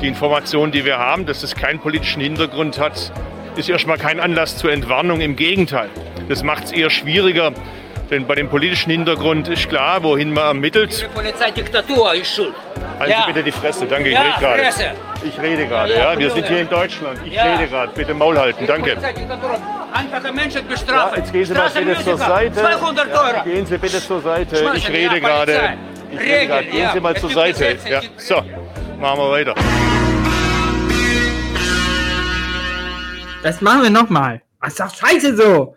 Die Information, die wir haben, dass es keinen politischen Hintergrund hat, ist erstmal kein Anlass zur Entwarnung. Im Gegenteil, das macht es eher schwieriger. Denn bei dem politischen Hintergrund ist klar, wohin man ermittelt. Die Polizeidiktatur ist schuld. Halten Ja. Sie bitte die Fresse, danke, ich Ja, rede gerade. Fresse. Ich rede gerade, Ja, ja. Wir sind hier in Deutschland. Ich rede gerade. Bitte Maul halten, danke. Einfache Menschen bestrafen. jetzt gehen Sie mal bitte zur Seite. 200 Ja, Euro. gehen Sie bitte zur Seite. Ich rede gerade. Ich rede gerade. Gehen. Sie mal zur Seite. Ja. So, machen wir weiter. Das machen wir nochmal. Das ist doch scheiße so.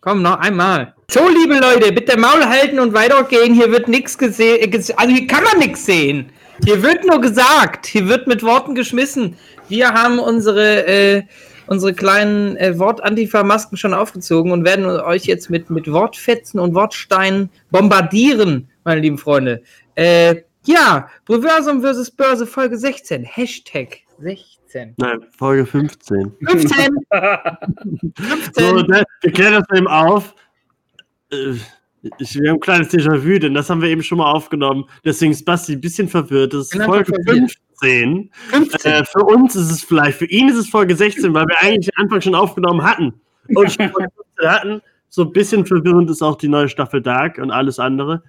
Komm, noch einmal. So, liebe Leute, bitte Maul halten und weitergehen. Hier wird nichts gesehen. Also hier kann man nichts sehen. Hier wird nur gesagt. Hier wird mit Worten geschmissen. Wir haben unsere, äh, unsere kleinen äh, Wort-Antifa-Masken schon aufgezogen und werden euch jetzt mit, mit Wortfetzen und Wortsteinen bombardieren, meine lieben Freunde. Äh, ja, Reversum vs. Börse Folge 16. Hashtag 16. Nein, Folge 15. 15. So, 15. da, wir klären das eben auf. Äh, Ich, wir haben ein kleines Déjà-vu, denn das haben wir eben schon mal aufgenommen. Deswegen ist Basti ein bisschen verwirrt. Das ist einfach Folge verwirrt. 15. 15. Äh, für uns ist es vielleicht, für ihn ist es Folge 16, weil wir eigentlich den Anfang schon aufgenommen hatten. Und schon Folge 15 hatten. So ein bisschen verwirrend ist auch die neue Staffel Dark und alles andere.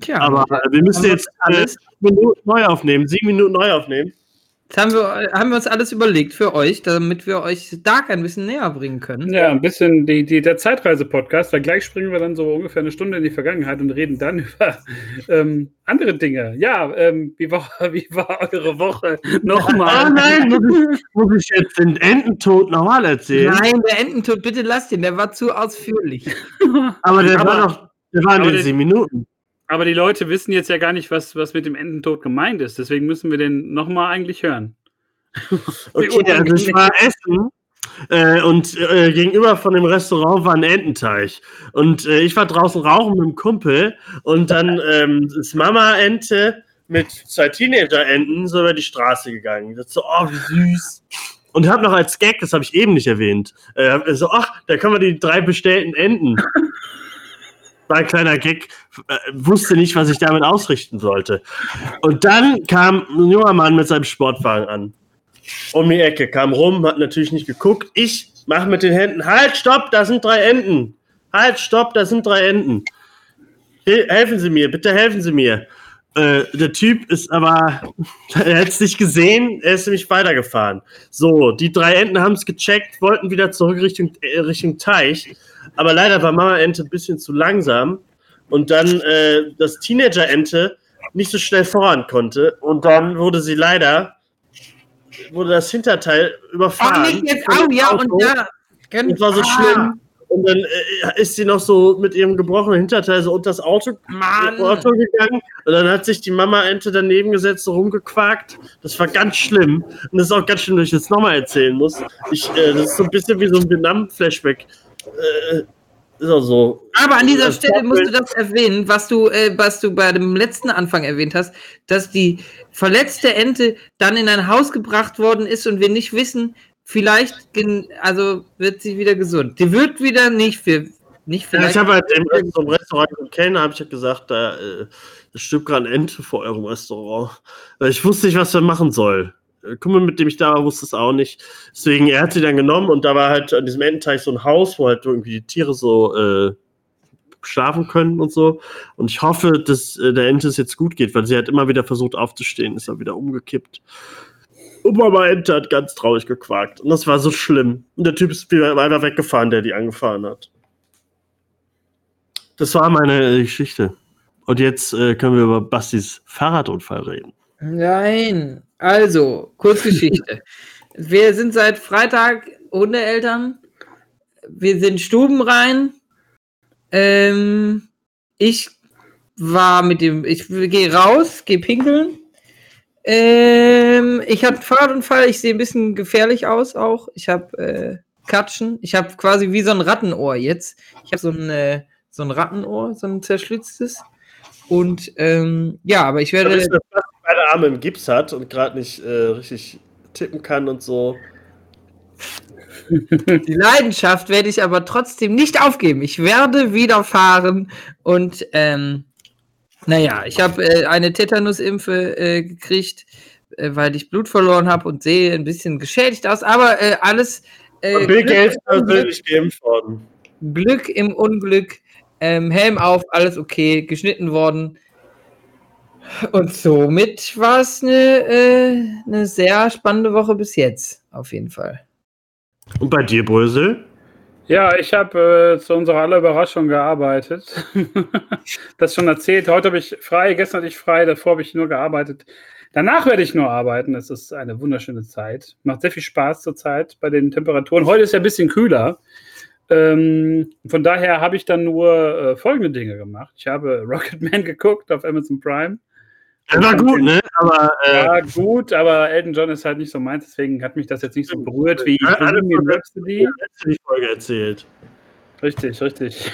Tja, Aber äh, wir müssen wir jetzt äh, alles- Minuten neu aufnehmen, sieben Minuten neu aufnehmen. Jetzt haben wir, haben wir uns alles überlegt für euch, damit wir euch Dark ein bisschen näher bringen können. Ja, ein bisschen die, die, der Zeitreise-Podcast, weil gleich springen wir dann so ungefähr eine Stunde in die Vergangenheit und reden dann über ähm, andere Dinge. Ja, ähm, wie, war, wie war eure Woche? Oh Nochmal. nein, muss ich, muss ich jetzt den Ententod nochmal erzählen? Nein, der Ententod, bitte lasst ihn, der war zu ausführlich. Aber der Aber- war doch, der war nur der- sieben Minuten. Aber die Leute wissen jetzt ja gar nicht, was, was mit dem Ententod gemeint ist. Deswegen müssen wir den nochmal eigentlich hören. Okay, also ich war essen äh, und äh, gegenüber von dem Restaurant war ein Ententeich. Und äh, ich war draußen rauchen mit dem Kumpel und dann ähm, ist Mama-Ente mit zwei Teenager-Enten so über die Straße gegangen. Das so, oh, wie süß. Und hab noch als Gag, das habe ich eben nicht erwähnt, äh, so, ach, da können wir die drei bestellten Enten. War ein kleiner Gag, äh, wusste nicht, was ich damit ausrichten sollte. Und dann kam ein junger Mann mit seinem Sportwagen an um die Ecke, kam rum, hat natürlich nicht geguckt. Ich mache mit den Händen, halt, stopp, da sind drei Enten. Halt, stopp, da sind drei Enten. Hel- Helfen Sie mir, bitte helfen Sie mir. Äh, der Typ ist aber, er hat es nicht gesehen, er ist nämlich weitergefahren. So, die drei Enten haben es gecheckt, wollten wieder zurück Richtung, äh, Richtung Teich. Aber leider war Mama Ente ein bisschen zu langsam und dann äh, das Teenager-Ente nicht so schnell voran konnte. Und dann wurde sie leider, wurde das Hinterteil überfahren. Ach, nicht jetzt, von au, dem ja, und ja. Das war so Ah, schlimm. Und dann äh, ist sie noch so mit ihrem gebrochenen Hinterteil so unter das Auto, Mann. Auto gegangen. Und dann hat sich die Mama-Ente daneben gesetzt, so rumgequakt. Das war ganz schlimm. Und das ist auch ganz schlimm, dass ich das nochmal erzählen muss. Ich, äh, das ist so ein bisschen wie so ein Vietnam-Flashback. Äh, ist auch so. Aber an dieser Das Stelle musst du das erwähnen, was du, äh, was du bei dem letzten Anfang erwähnt hast, dass die verletzte Ente dann in ein Haus gebracht worden ist und wir nicht wissen, vielleicht, gen- also wird sie wieder gesund. Die wird wieder nicht für, nicht Ja, ich habe halt im, im Restaurant im Kellner habe ich halt gesagt, da, äh, stirbt gerade eine Ente vor eurem Restaurant. Ich wusste nicht, was wir machen soll. Der Kumpel, mit dem ich da war, wusste es auch nicht. Deswegen, er hat sie dann genommen und da war halt an diesem Ententeich so ein Haus, wo halt irgendwie die Tiere so äh, schlafen können und so. Und ich hoffe, dass äh, der Ente es jetzt gut geht, weil sie hat immer wieder versucht aufzustehen, ist dann wieder umgekippt. Und Mama Ente hat ganz traurig gequakt. Und das war so schlimm. Und der Typ ist einfach weggefahren, der die angefahren hat. Das war meine Geschichte. Und jetzt äh, können wir über Bastis Fahrradunfall reden. Nein. Also, Kurzgeschichte. wir sind seit Freitag Hundeeltern. Wir sind stubenrein. Ähm, ich war mit dem, ich gehe raus, gehe pinkeln. Ähm, ich habe Fahrradunfall, ich sehe ein bisschen gefährlich aus auch. Ich habe äh, Katschen. Ich habe quasi wie so ein Rattenohr jetzt. Ich habe so ein, äh, so ein Rattenohr, so ein zerschlitztes. Und ähm, ja, aber ich werde. Beide Arme im Gips hat und gerade nicht äh, richtig tippen kann und so. Die Leidenschaft werde ich aber trotzdem nicht aufgeben. Ich werde wieder fahren und ähm, naja, ich habe äh, eine Tetanusimpfe äh, gekriegt äh, weil ich Blut verloren habe und sehe ein bisschen geschädigt aus, aber äh, alles. Äh, Bill Glück Gates im Unglück, persönlich geimpft worden. Glück im Unglück, ähm, Helm auf, alles okay, geschnitten worden. Und somit war es eine, äh, eine sehr spannende Woche bis jetzt, auf jeden Fall. Und bei dir, Brösel? Ja, ich habe äh, zu unserer aller Überraschung gearbeitet. das schon erzählt. Heute habe ich frei, gestern hatte ich frei, davor habe ich nur gearbeitet. Danach werde ich nur arbeiten. Es ist eine wunderschöne Zeit. Macht sehr viel Spaß zurzeit bei den Temperaturen. Heute ist ja ein bisschen kühler. Ähm, von daher habe ich dann nur äh, folgende Dinge gemacht. Ich habe Rocketman geguckt auf Amazon Prime. Der war gut, ne? Aber äh, Ja, gut, aber Elton John ist halt nicht so meins, deswegen hat mich das jetzt nicht so berührt wie Ja, Bohemian Rhapsody. die Folge erzählt. Richtig, richtig.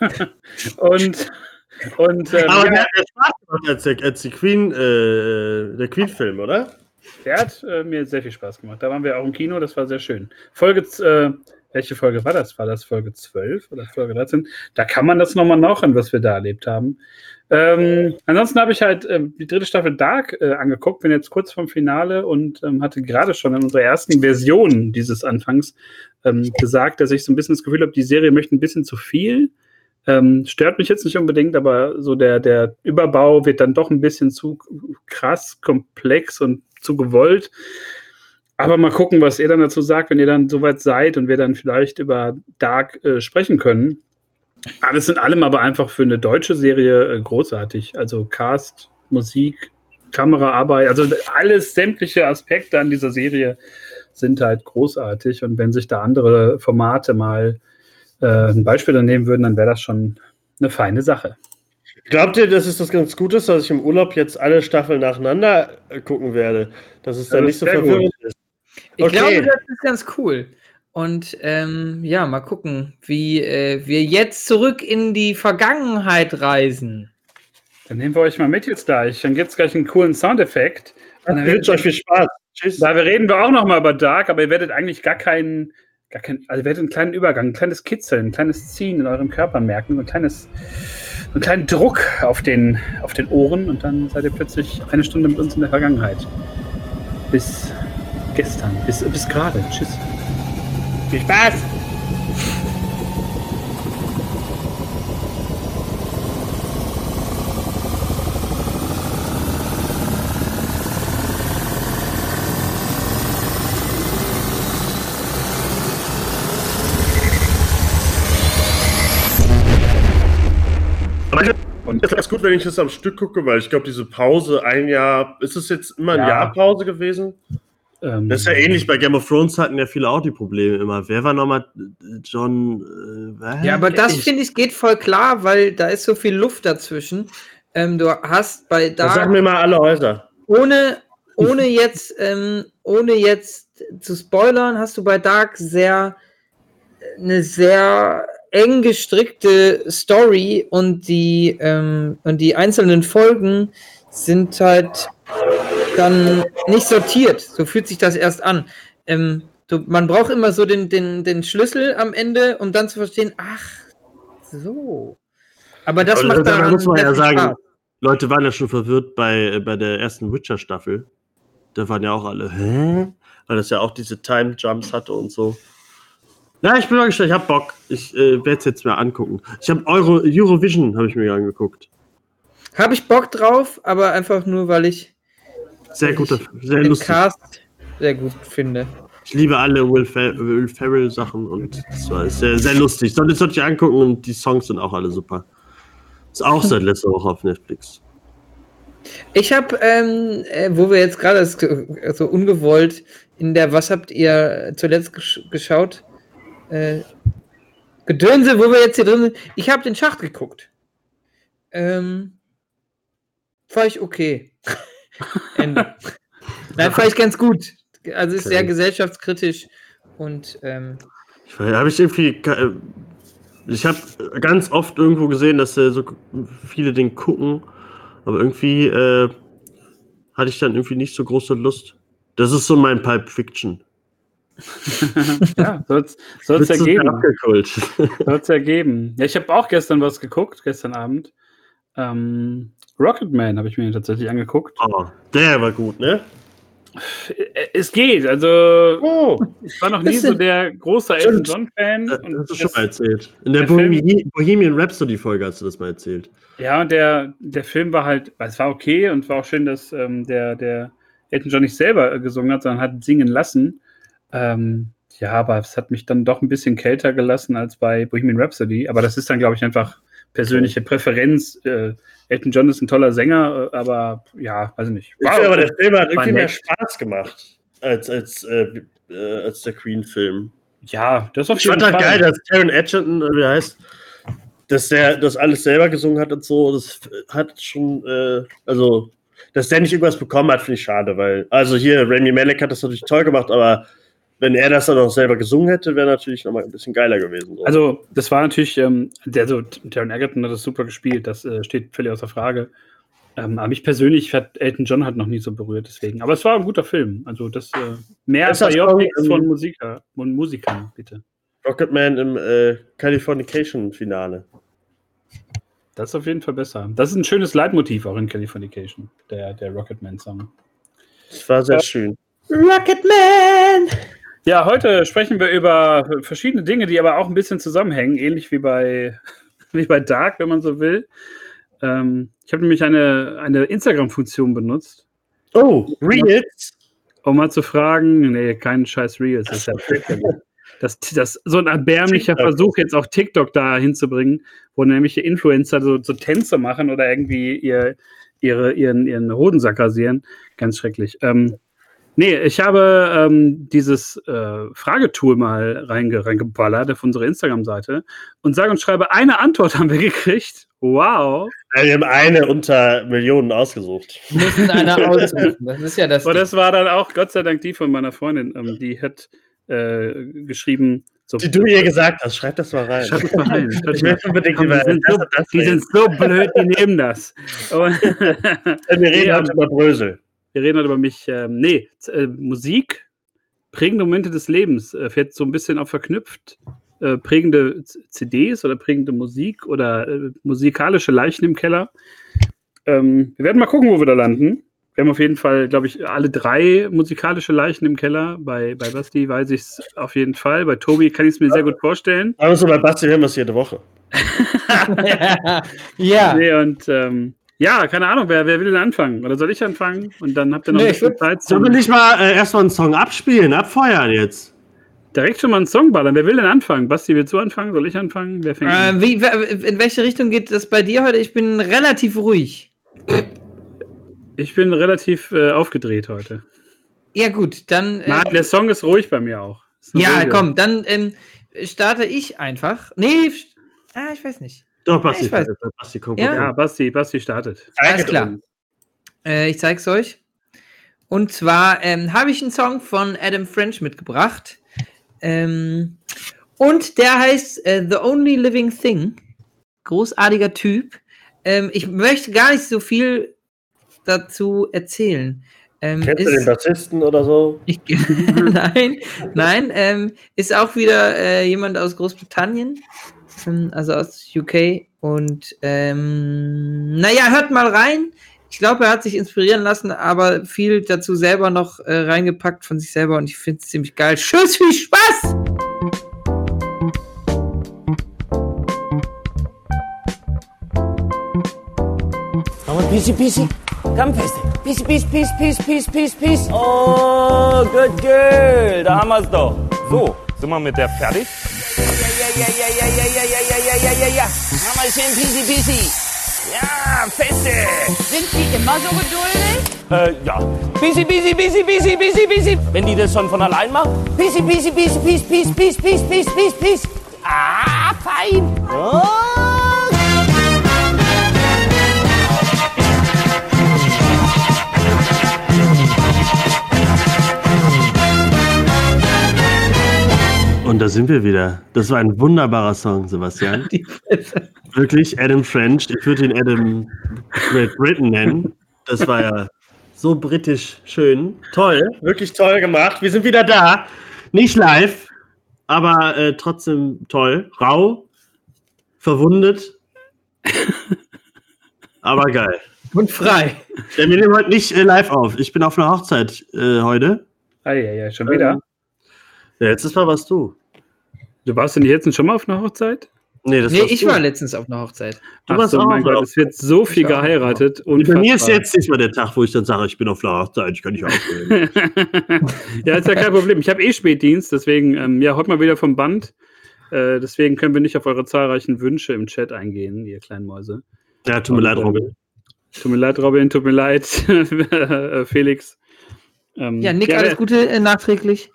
und und ähm, Aber ja, der hat ja Spaß gemacht als, der, als die Queen, äh, der Queen-Film, oder? der hat äh, mir sehr viel Spaß gemacht. Da waren wir auch im Kino, das war sehr schön. Folge, äh, welche Folge war das? War das Folge 12 oder Folge 13? Da kann man das nochmal nachhören, was wir da erlebt haben. Ähm, ansonsten habe ich halt ähm, die dritte Staffel Dark äh, angeguckt, bin jetzt kurz vom Finale und ähm, hatte gerade schon in unserer ersten Version dieses Anfangs ähm, gesagt, dass ich so ein bisschen das Gefühl habe, die Serie möchte ein bisschen zu viel. Ähm, stört mich jetzt nicht unbedingt, aber so der, der Überbau wird dann doch ein bisschen zu krass, komplex und zu gewollt. Aber mal gucken, was ihr dann dazu sagt, wenn ihr dann soweit seid und wir dann vielleicht über Dark äh, sprechen können. Alles in allem aber einfach für eine deutsche Serie äh, großartig. Also Cast, Musik, Kameraarbeit, also alles, sämtliche Aspekte an dieser Serie sind halt großartig. Und wenn sich da andere Formate mal äh, ein Beispiel dann nehmen würden, dann wäre das schon eine feine Sache. Glaubt ihr, dass es das ganz gut ist, dass ich im Urlaub jetzt alle Staffeln nacheinander äh, gucken werde? Dass es dann Das nicht ist so verwirrend ist. Ich Okay. glaube, das ist ganz cool. Und ähm, ja, mal gucken, wie äh, wir jetzt zurück in die Vergangenheit reisen. Dann nehmen wir euch mal mit jetzt gleich. Dann gibt es gleich einen coolen Soundeffekt. Und dann Ich wünsche euch viel Spaß. Tschüss. Da reden wir auch noch mal über Dark, aber ihr werdet eigentlich gar keinen, gar keinen, also ihr werdet einen kleinen Übergang, ein kleines Kitzeln, ein kleines Ziehen in eurem Körper merken, ein kleines, einen kleinen Druck auf den, auf den Ohren und dann seid ihr plötzlich eine Stunde mit uns in der Vergangenheit. Bis gestern, bis, bis gerade. Tschüss. Viel Spaß. Und es ist gut, wenn ich das am Stück gucke, weil ich glaube, diese Pause, ein Jahr, ist es jetzt immer ein Ja. Jahr Pause gewesen? Ähm, Das ist ja ähnlich, bei Game of Thrones hatten ja viele auch die Probleme immer. Wer war nochmal John? Äh? Ja, aber das finde ich geht voll klar, weil da ist so viel Luft dazwischen. Ähm, du hast bei sagen Dark mir mal alle Häuser. ohne, ohne jetzt, ähm, ohne jetzt zu spoilern, hast du bei Dark sehr eine sehr eng gestrickte Story und die, ähm, und die einzelnen Folgen sind halt dann nicht sortiert. So fühlt sich das erst an. Ähm, du, man braucht immer so den, den, den Schlüssel am Ende, um dann zu verstehen, ach, so. Aber das Aber macht da daran muss man ja sagen, Spaß. Leute waren ja schon verwirrt bei, äh, bei der ersten Witcher-Staffel. Da waren ja auch alle, hä? Weil das ja auch diese Time-Jumps hatte und so. Ja, ich bin mal gespannt, ich hab Bock. Ich äh, werde es jetzt mal angucken. Ich habe Euro Eurovision, habe ich mir angeguckt. Habe ich Bock drauf, aber einfach nur, weil ich Sehr guter, sehr lustig. Cast sehr gut finde. Ich liebe alle Will, Fer Will Ferrell Sachen und das war sehr, sehr lustig. Sollte sollte ich angucken und die Songs sind auch alle super. Ist auch seit letzter Woche auf Netflix. Ich habe, ähm, äh, wo wir jetzt gerade so ungewollt in der Was habt ihr zuletzt gesch geschaut? Äh, Gedönse, wo wir jetzt hier drin sind. Ich habe den Schacht geguckt. Ähm, fand ich okay. Ende. Nein, fand ich ganz gut. Also ist Okay. sehr gesellschaftskritisch und ähm, Ich habe ich irgendwie. ke- Ich habe ganz oft irgendwo gesehen, dass äh, so viele den gucken, aber irgendwie äh, hatte ich dann irgendwie nicht so große Lust. Das ist so mein Pulp Fiction. ja, soll es ergeben. abgekult. Soll es ergeben. Ja, ich habe auch gestern was geguckt, gestern Abend. Ähm, Rocketman habe ich mir tatsächlich angeguckt. Oh, der war gut, ne? Äh, Es geht, also Oh, ich war noch nie Das so der große Elton John-Fan. das und hast du schon das- mal erzählt. In der, der Film- Bohemi- Bohemian Rhapsody-Folge hast du das mal erzählt. Ja, und der, der Film war halt, es war okay und war auch schön, dass ähm, der, der Elton John nicht selber äh, gesungen hat, sondern hat singen lassen. Ähm, ja, aber es hat mich dann doch ein bisschen kälter gelassen als bei Bohemian Rhapsody. Aber das ist dann, glaube ich, einfach persönliche Präferenz. Äh, Elton John ist ein toller Sänger, äh, aber ja, weiß ich nicht. Ich finde aber, der Film hat irgendwie mehr. Spaß gemacht als, als, äh, äh, als der Queen-Film. ja, das ist auf Ich fand jeden halt Fall. geil, dass Taron Edgerton, äh, wie er heißt, dass der das alles selber gesungen hat und so. Das hat schon, äh, also, dass der nicht irgendwas bekommen hat, finde ich schade, weil, also hier, Rami Malek hat das natürlich toll gemacht, aber wenn er das dann auch selber gesungen hätte, wäre natürlich nochmal ein bisschen geiler gewesen. So. Also, das war natürlich, ähm, der so, Taron Egerton hat das super gespielt, das äh, steht völlig außer Frage. Ähm, aber mich persönlich hat Elton John halt noch nie so berührt, deswegen. Aber es war ein guter Film. Also, das äh, mehr Ist das Biopics auch, von Musiker, von Musikern, bitte. Rocketman im äh, Californication-Finale. Das ist auf jeden Fall besser. Das ist ein schönes Leitmotiv auch in Californication, der, der Rocketman-Song. Das war sehr schön. Rocketman! Ja, heute sprechen wir über verschiedene Dinge, die aber auch ein bisschen zusammenhängen, ähnlich wie bei, wie bei Dark, wenn man so will. Ähm, ich habe nämlich eine, eine Instagram-Funktion benutzt, Oh, Reels? um mal zu fragen, nee, kein scheiß Reels, das ist ja das, das so ein erbärmlicher TikTok. Versuch, jetzt auch TikTok da hinzubringen, wo nämlich die Influencer so, so Tänze machen oder irgendwie ihr, ihre, ihren, ihren Hodensack rasieren. Ganz schrecklich. Ähm, nee, ich habe ähm, dieses äh, Fragetool mal reinge reingeballert auf unsere Instagram-Seite und sage und schreibe, eine Antwort haben wir gekriegt. Wow. Ja, wir haben eine unter Millionen ausgesucht. Müssen einer aussuchen. Das ist ja das. Und das war dann auch Gott sei Dank die von meiner Freundin. Ähm, die hat äh, geschrieben, so, Die du ihr gesagt hast, schreib das mal rein. Schreib das mal rein. Ich möchte unbedingt Komm, über die sind, so, das die sind so blöd, die nehmen das. Und Wir reden heute über Brösel. Wir reden heute über mich. Ähm, nee, äh, Musik, prägende Momente des Lebens, äh, wird so ein bisschen auch verknüpft. Äh, prägende CDs oder prägende Musik oder äh, musikalische Leichen im Keller. Ähm, wir werden mal gucken, wo wir da landen. Wir haben auf jeden Fall, glaube ich, alle drei musikalische Leichen im Keller. Bei, bei Basti weiß ich es auf jeden Fall. Bei Tobi kann ich es mir sehr gut vorstellen. Aber so bei Basti hören wir es jede Woche. ja. Nee, und ähm, ja, keine Ahnung, wer, wer will denn anfangen? Oder soll ich anfangen? Und dann habt ihr noch Nee, ein bisschen Zeit Sollen wir nicht mal äh, erstmal einen Song abspielen, abfeuern jetzt? direkt schon mal einen Song ballern. Wer will denn anfangen? Basti, willst du anfangen? Soll ich anfangen? Wer fängt an? Äh, wie, w- in welche Richtung geht das bei dir heute? Ich bin relativ ruhig. Ich bin relativ äh, aufgedreht heute. Ja, gut, dann. äh, Nein, der Song ist ruhig bei mir auch. Ja, ruhige. komm, dann ähm, starte ich einfach. Nee, ah, ich weiß nicht. Doch, Basti, Ich weiß. Basti kommt Ja? Ja, Basti, Basti startet. Alles klar. Äh, ich zeig's euch. Und zwar ähm, habe ich einen Song von Adam French mitgebracht. Ähm, und der heißt äh, The Only Living Thing. Großartiger Typ. Ähm, ich möchte gar nicht so viel dazu erzählen. Ähm, Kennst du ist- den Bassisten oder so? ich, nein, nein, ähm, ist auch wieder äh, jemand aus Großbritannien, ähm, also aus UK. Und ähm, naja, hört mal rein. Ich glaube, er hat sich inspirieren lassen, aber viel dazu selber noch äh, reingepackt von sich selber und ich finde es ziemlich geil. Tschüss, viel Spaß! Come on, peacey, peacey. Come feste. Peacey, peace, peace, peace, peace, peace, peace. Oh, good girl. Da haben wir's doch. So, sind wir mit der fertig? Ja, ja, ja, ja, ja, ja, ja, ja, ja, ja, ja, ja. Haben wir schön peacey, peacey. Ja, feste. Sind die immer so geduldig? Äh, ja. Peacey, peacey, peacey, peacey, peacey, peacey. Wenn die das schon von allein machen. Peacey, peacey, peacey, peace, peace, peace, peace, peace, peace, peace. Ah, fein. Oh. Und da sind wir wieder. Das war ein wunderbarer Song, Sebastian. Wirklich, Adam French. Ich würde ihn Adam Great Britain nennen. Das war ja so britisch schön. Toll, wirklich toll gemacht. Wir sind wieder da. Nicht live, aber äh, trotzdem toll. Rau, verwundet. aber geil. Und frei. Ja, wir nehmen heute nicht äh, live auf. Ich bin auf einer Hochzeit äh, heute. Ah, ja, ja, schon wieder. Ja, jetzt ist mal was du. Du warst denn jetzt schon mal auf einer Hochzeit? Nee, das Nee, ich du. war letztens auf einer Hochzeit. Du Ach warst so, auch mein auf einer Gott, es wird so viel geheiratet. Und bei mir ist jetzt nicht mal der Tag, wo ich dann sage, ich bin auf einer Hochzeit, ich kann nicht aufnehmen. ja, ist ja kein Problem. Ich habe eh Spätdienst, deswegen, ähm, ja, heute mal wieder vom Band. Äh, deswegen können wir nicht auf eure zahlreichen Wünsche im Chat eingehen, ihr kleinen Mäuse. ja, tut mir leid, Robin. Tut mir leid, Robin, tut mir leid, äh, Felix. Ähm, Ja, Nick, ja, alles Gute äh, nachträglich.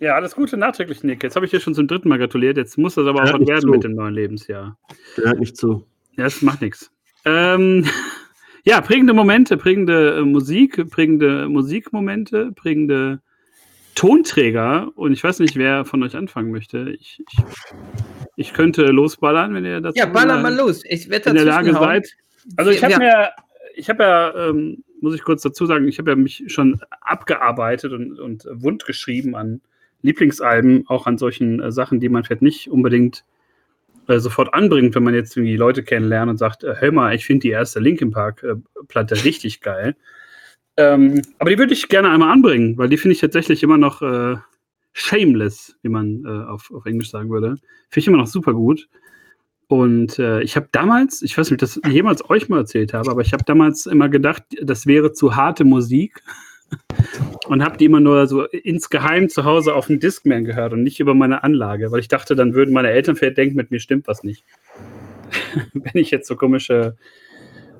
Ja, alles Gute nachträglich, Nick. Jetzt habe ich dir schon zum dritten Mal gratuliert. Jetzt muss das aber auch was werden so. mit dem neuen Lebensjahr. Der hört nicht zu. Ja, das macht nichts. Ähm, ja, prägende Momente, prägende äh, Musik, prägende Musikmomente, prägende Tonträger. Und ich weiß nicht, wer von euch anfangen möchte. Ich, ich, ich könnte losballern, wenn ihr dazu Ja, baller äh, mal los. Ich werde in der Lage seid. Also ich habe Ja. mir, ich habe ja, ähm, muss ich kurz dazu sagen, ich habe ja mich schon abgearbeitet und, und wund geschrieben an Lieblingsalben, auch an solchen äh, Sachen, die man vielleicht nicht unbedingt äh, sofort anbringt, wenn man jetzt irgendwie Leute kennenlernt und sagt, äh, hör mal, ich finde die erste Linkin Park äh, richtig geil. Ähm, aber die würde ich gerne einmal anbringen, weil die finde ich tatsächlich immer noch äh, shameless, wie man auf, auf Englisch sagen würde. Finde ich immer noch super gut. Und äh, ich habe damals, ich weiß nicht, ob ich das jemals euch mal erzählt habe, aber ich habe damals immer gedacht, das wäre zu harte Musik. Und habe die immer nur so insgeheim zu Hause auf dem Discman gehört und nicht über meine Anlage, weil ich dachte, dann würden meine Eltern vielleicht denken, mit mir stimmt was nicht. Wenn ich jetzt so komische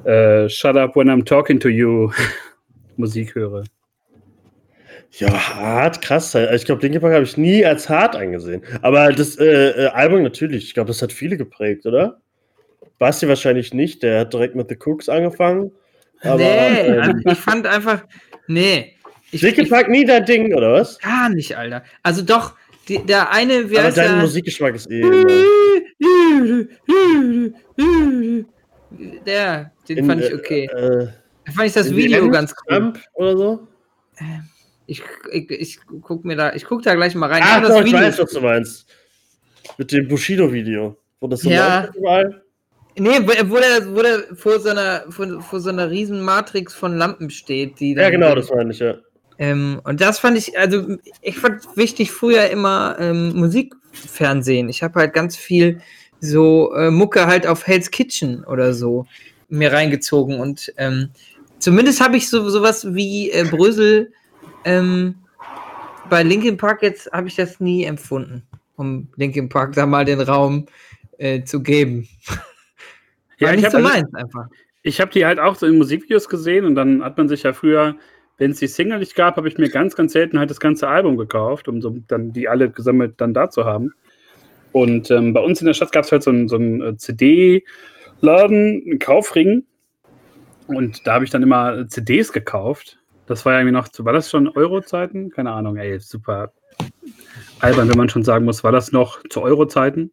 äh, Shut up when I'm talking to you Musik höre. Ja, hart, krass. Ich glaube, Linkin Park habe ich nie als hart angesehen. Aber das äh, äh, Album natürlich, ich glaube, das hat viele geprägt, oder? Basti wahrscheinlich nicht, der hat direkt mit The Cooks angefangen. Aber nee, ähm, also ich fand einfach, nee. Ich, Linkin ich, Park nie dein Ding, oder was? gar nicht, Alter. Also doch, die, der eine, wie Aber dein der? Musikgeschmack ist eh. Der, den in, fand ich äh, okay. Äh, Da fand ich das Video ganz cool. Trump oder so? Ich, ich, ich guck mir da, ich guck da gleich mal rein. Ah, Aber doch, das ich Video, weiß, was du meinst. Mit dem Bushido-Video. Wo das so Ja. überall. nee, wo, der, wo der vor so einer, vor, vor so einer riesen Matrix von Lampen steht, die Ja, genau, das meine ich, ja. Ähm, und das fand ich, also ich fand wichtig früher immer ähm, Musikfernsehen. Ich habe halt ganz viel so äh, Mucke halt auf Hell's Kitchen oder so mir reingezogen und ähm, zumindest habe ich so sowas wie äh, Brösel ähm, bei Linkin Park jetzt habe ich das nie empfunden, um Linkin Park da mal den Raum äh, zu geben. Ja, ich nicht so also- meins einfach. Ich habe die halt auch so in Musikvideos gesehen und dann hat man sich ja früher, wenn es die Single nicht gab, habe ich mir ganz, ganz selten halt das ganze Album gekauft, um so dann die alle gesammelt dann da zu haben. Und ähm, bei uns in der Stadt gab es halt so einen so einen, äh, CD-Laden, einen Kaufring. Und da habe ich dann immer CDs gekauft. Das war ja irgendwie noch, zu- war das schon Euro-Zeiten? Keine Ahnung, ey, super albern, wenn man schon sagen muss, war das noch zu Euro-Zeiten?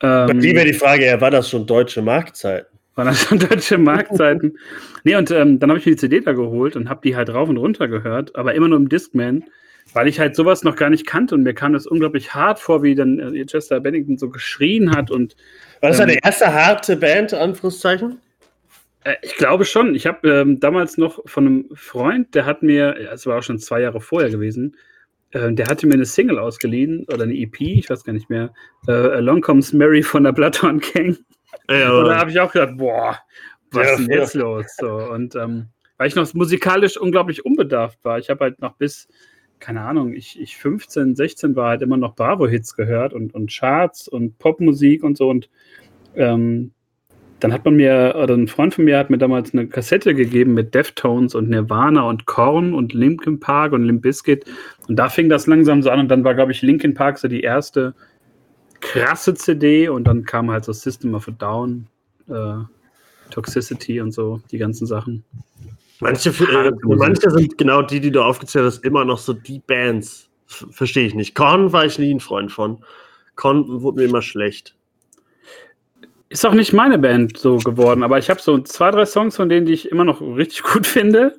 Ähm, wäre die Frage, ja, war das schon deutsche Marktzeiten? Waren das schon deutsche Marktzeiten. nee, und ähm, dann habe ich mir die CD da geholt und habe die halt rauf und runter gehört, aber immer nur im Discman, weil ich halt sowas noch gar nicht kannte und mir kam das unglaublich hart vor, wie dann äh, Chester Bennington so geschrien hat und War das Ähm, deine erste harte Band, Anführungszeichen? äh, ich glaube schon, ich habe ähm, damals noch von einem Freund, der hat mir, es war auch schon zwei Jahre vorher gewesen, äh, der hatte mir eine Single ausgeliehen oder eine EP, ich weiß gar nicht mehr, äh, Along Comes Mary von der Bloodhound Gang. Ja, Und da habe ich auch gedacht, boah, was Ja, ist denn jetzt los? So, und ähm, weil ich noch musikalisch unglaublich unbedarft war, ich habe halt noch bis, keine Ahnung, ich, ich 15, 16 war halt immer noch Bravo-Hits gehört und, und Charts und Popmusik und so. Und ähm, dann hat man mir, oder ein Freund von mir hat mir damals eine Kassette gegeben mit Deftones und Nirvana und Korn und Linkin Park und Limp Bizkit. Und da fing das langsam so an. Und dann war, glaube ich, Linkin Park so die erste krasse CD. Und dann kam halt so System of a Down, äh, Toxicity und so, die ganzen Sachen. Manche, äh, manche sind genau die, die du aufgezählt hast, immer noch so die Bands. Verstehe ich nicht. Korn war ich nie ein Freund von. Korn wurde mir immer schlecht. Ist auch nicht meine Band so geworden, aber ich habe so zwei, drei Songs von denen, die ich immer noch richtig gut finde.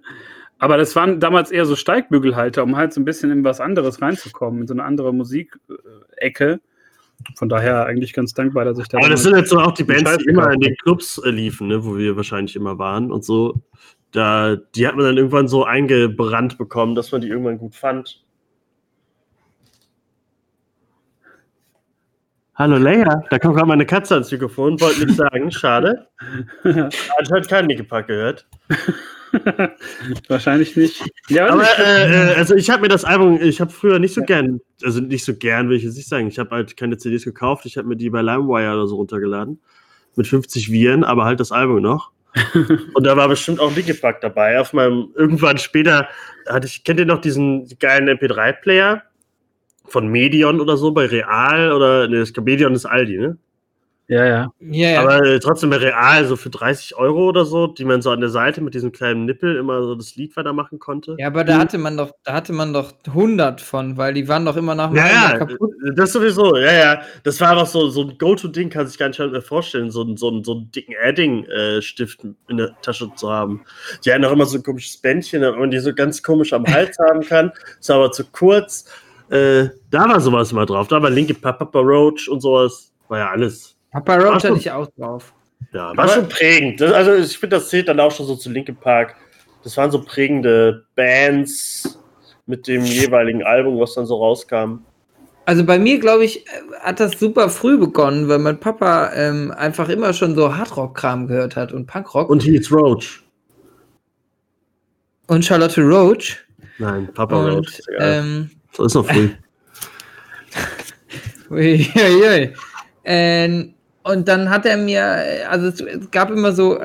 Aber das waren damals eher so Steigbügelhalter, um halt so ein bisschen in was anderes reinzukommen, in so eine andere Musikecke. Von daher eigentlich ganz dankbar, dass ich da. Aber das sind jetzt so auch die Bands, die immer in den Clubs äh, liefen, ne, wo wir wahrscheinlich immer waren und so. Da, die hat man dann irgendwann so eingebrannt bekommen, dass man die irgendwann gut fand. Hallo Leia, da kommt gerade meine Katze ans Mikrofon, wollte nichts sagen, schade. Anscheinend kein Nickelpack gehört. Wahrscheinlich nicht. Ja, Aber nicht. äh, äh, also ich habe mir das Album, ich habe früher nicht so gern, also nicht so gern, will ich jetzt nicht sagen. Ich habe halt keine CDs gekauft, ich habe mir die bei LimeWire oder so runtergeladen. Mit 50 Viren, aber halt das Album noch. Und da war bestimmt auch Nickelback dabei. Auf meinem, irgendwann später hatte ich, kennt ihr noch diesen geilen MP3-Player? Von Medion oder so, bei Real oder, ne, Medion ist Aldi, ne? Ja, ja. Ja, ja. Aber äh, trotzdem Real so für 30 Euro oder so, die man so an der Seite mit diesem kleinen Nippel immer so das Lied weitermachen konnte. ja, aber da hatte man doch, da hatte man doch 100 von, weil die waren doch immer nach dem Ja, ja, kaputt. das sowieso, ja, ja. Das war einfach so, so ein Go-To-Ding, kann sich gar nicht mehr vorstellen, so, einen- so, einen- so einen dicken Adding-Stift in der Tasche zu haben. Die hatten auch immer so ein komisches Bändchen, damit man die so ganz komisch am Hals haben kann. Ist aber zu kurz. Äh, da war sowas immer drauf. Da war Linke Papa Roach und sowas. War ja alles. Papa Roach hatte ich auch drauf. Ja, war schon prägend. Das, also ich finde, das zählt dann auch schon so zu Linkin Park. Das waren so prägende Bands mit dem jeweiligen Album, was dann so rauskam. Also bei mir, glaube ich, hat das super früh begonnen, weil mein Papa ähm, einfach immer schon so Hardrock-Kram gehört hat und Punkrock. Und Heath Roach. und Charlotte Roach. Nein, Papa Roach. Und Ist egal. ähm, so ist noch früh. Uiuiui. Ähm, und dann hat er mir, also es, gab immer so,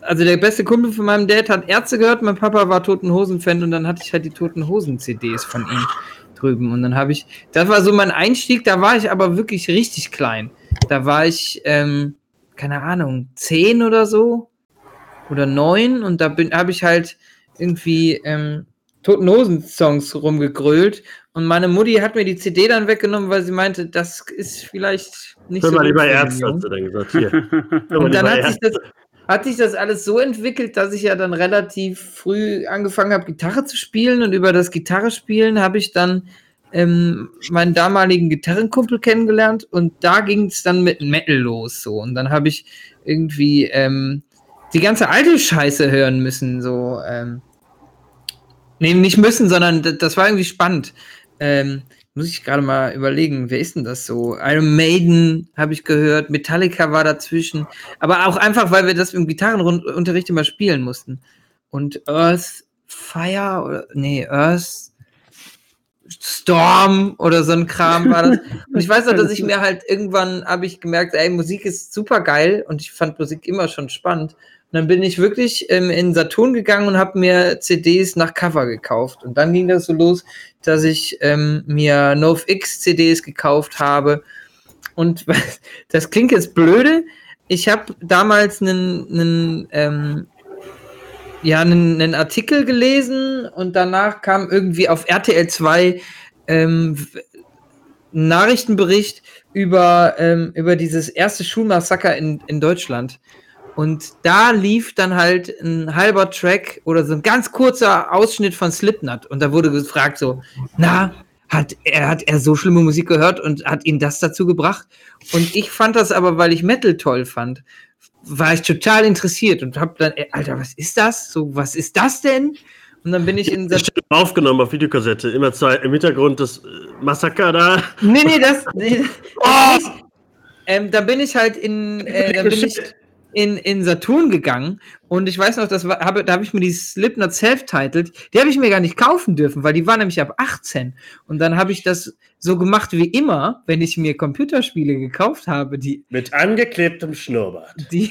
also der beste Kumpel von meinem Dad hat Ärzte gehört, mein Papa war Toten Hosen-Fan und dann hatte ich halt die Toten Hosen-CDs von ihm drüben. Und dann habe ich, das war so mein Einstieg, da war ich aber wirklich richtig klein. Da war ich, ähm, keine Ahnung, zehn oder so oder neun und da habe ich halt irgendwie ähm, Toten Hosen-Songs rumgegrölt und meine Mutti hat mir die CD dann weggenommen, weil sie meinte, das ist vielleicht nicht Hör so mal gut lieber Ärzte, hat sie dann gesagt. Hier. Hör mal Und dann hat sich, das, hat sich das alles so entwickelt, dass ich ja dann relativ früh angefangen habe, Gitarre zu spielen. Und über das Gitarrespielen habe ich dann ähm, meinen damaligen Gitarrenkumpel kennengelernt. Und da ging es dann mit Metal los. So. Und dann habe ich irgendwie ähm, die ganze alte Scheiße hören müssen. So. Ähm, nee, nicht müssen, sondern das war irgendwie spannend. Ähm, muss ich gerade mal überlegen, wer ist denn das so? Iron Maiden habe ich gehört, Metallica war dazwischen, aber auch einfach, weil wir das im Gitarrenunterricht immer spielen mussten. Und Earth Fire oder nee, Earth Storm oder so ein Kram war das. Und ich weiß noch, dass ich mir halt irgendwann habe ich gemerkt, ey, Musik ist super geil und ich fand Musik immer schon spannend. Und dann bin ich wirklich ähm, in Saturn gegangen und habe mir CDs nach Cover gekauft. Und dann ging das so los, dass ich ähm, mir NoFX CDs gekauft habe. Und das klingt jetzt blöde. Ich habe damals einen, ähm, ja, einen Artikel gelesen und danach kam irgendwie auf RTL 2 ähm, ein Nachrichtenbericht über, ähm, über dieses erste Schulmassaker in, in Deutschland. Und da lief dann halt ein halber Track oder so ein ganz kurzer Ausschnitt von Slipknot. Und da wurde gefragt so, na, hat er, hat er so schlimme Musik gehört und hat ihn das dazu gebracht? Und ich fand das aber, weil ich Metal toll fand, war ich total interessiert und hab dann, Alter, was ist das? So, was ist das denn? Und dann bin ich in Das aufgenommen auf Videokassette. Immer zwei, im Hintergrund das äh, Massaker da. Nee, nee, das. Nee, das nicht. Ähm, da bin ich halt in, äh, da bin ich in, in Saturn gegangen und ich weiß noch, das war, habe, da habe ich mir die Slipknot Self-Titled, die habe ich mir gar nicht kaufen dürfen, weil die war nämlich ab 18. Und dann habe ich das so gemacht wie immer, wenn ich mir Computerspiele gekauft habe, die, Mit angeklebtem Schnurrbart. die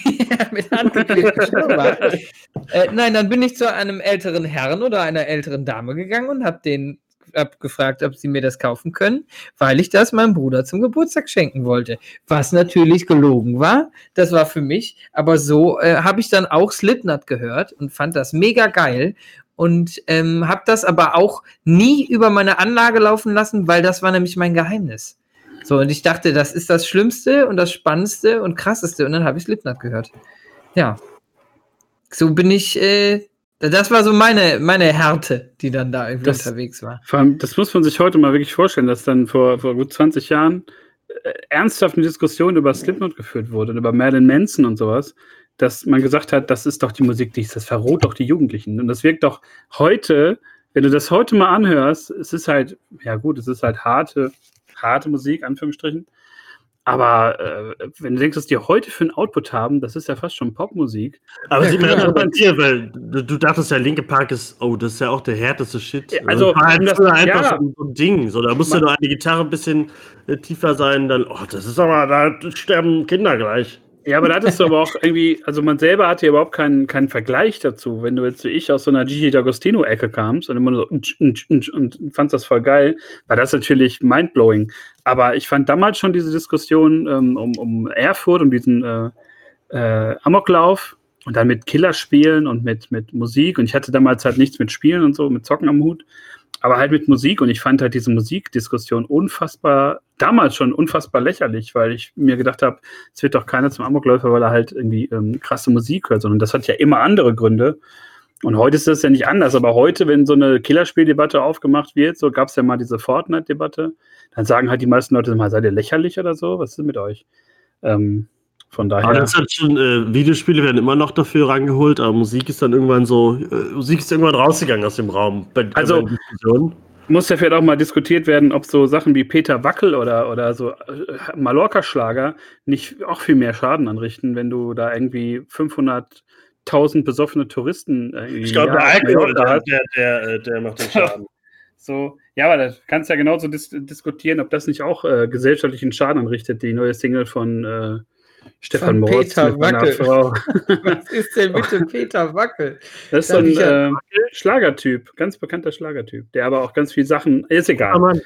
mit angeklebtem Schnurrbart. Äh, nein, dann bin ich zu einem älteren Herrn oder einer älteren Dame gegangen und habe den hab gefragt, ob sie mir das kaufen können, weil ich das meinem Bruder zum Geburtstag schenken wollte. Was natürlich gelogen war. Das war für mich. Aber so äh, habe ich dann auch Slipknot gehört und fand das mega geil. Und ähm, habe das aber auch nie über meine Anlage laufen lassen, weil das war nämlich mein Geheimnis. So, und ich dachte, das ist das Schlimmste und das Spannendste und Krasseste. Und dann habe ich Slipknot gehört. Ja. So bin ich, äh, das war so meine, meine Härte, die dann da irgendwie Das- unterwegs war. Vor allem, das muss man sich heute mal wirklich vorstellen, dass dann vor, vor gut 20 Jahren äh, ernsthaft eine Diskussion über Slipknot geführt wurde und über Marilyn Manson und sowas, dass man gesagt hat, das ist doch die Musik, die das verroht doch die Jugendlichen. Und das wirkt doch heute, wenn du das heute mal anhörst, es ist halt, ja gut, es ist halt harte, harte Musik, Anführungsstrichen. Aber äh, wenn du denkst, was die heute für einen Output haben, das ist ja fast schon Popmusik. Aber Ja, sieht man ja bei dir, weil du, du dachtest ja, Linke Park ist, oh, das ist ja auch der härteste Shit. Ja, also, das war früher einfach ja. so, ein Ding. So, da musste nur eine Gitarre ein bisschen äh, tiefer sein, dann, oh, das ist aber, da sterben Kinder gleich. Ja, aber da hattest du aber auch irgendwie, also man selber hatte ja überhaupt keinen, keinen Vergleich dazu. Wenn du jetzt wie ich aus so einer Gigi D'Agostino-Ecke kamst und immer so und fandst das voll geil, war das natürlich mindblowing. Aber ich fand damals schon diese Diskussion ähm, um, um Erfurt, um diesen äh, äh, Amoklauf und dann mit Killerspielen und mit, mit Musik. Und ich hatte damals halt nichts mit Spielen und so, mit Zocken am Hut, aber halt mit Musik. Und ich fand halt diese Musikdiskussion unfassbar, damals schon unfassbar lächerlich, weil ich mir gedacht habe, es wird doch keiner zum Amokläufer, weil er halt irgendwie ähm, krasse Musik hört, sondern das hat ja immer andere Gründe. Und heute ist das ja nicht anders, aber heute, wenn so eine Killerspieldebatte aufgemacht wird, so gab es ja mal diese Fortnite-Debatte, dann sagen halt die meisten Leute mal, seid ihr lächerlich oder so? Was ist denn mit euch? Ähm, von daher. Aber das hat schon, äh, Videospiele werden immer noch dafür rangeholt, aber Musik ist dann irgendwann so, äh, Musik ist irgendwann rausgegangen aus dem Raum. Bei, Also- bei muss ja vielleicht auch mal diskutiert werden, ob so Sachen wie Peter Wackel oder, oder so äh, Mallorca-Schlager nicht auch viel mehr Schaden anrichten, wenn du da irgendwie 500.000 besoffene Touristen äh, ich glaube, ja, der Alkohol, der, der, der, äh, der macht den Schaden. So, ja, aber da kannst du ja genauso dis diskutieren, ob das nicht auch äh, gesellschaftlichen Schaden anrichtet, die neue Single von äh, Stefan Moritz Peter Wackel. Frau. Was ist denn bitte Peter Wackel? Das ist so ein ja- äh, Schlagertyp, ganz bekannter Schlagertyp, der aber auch ganz viel Sachen, ist egal. Ah, Mann.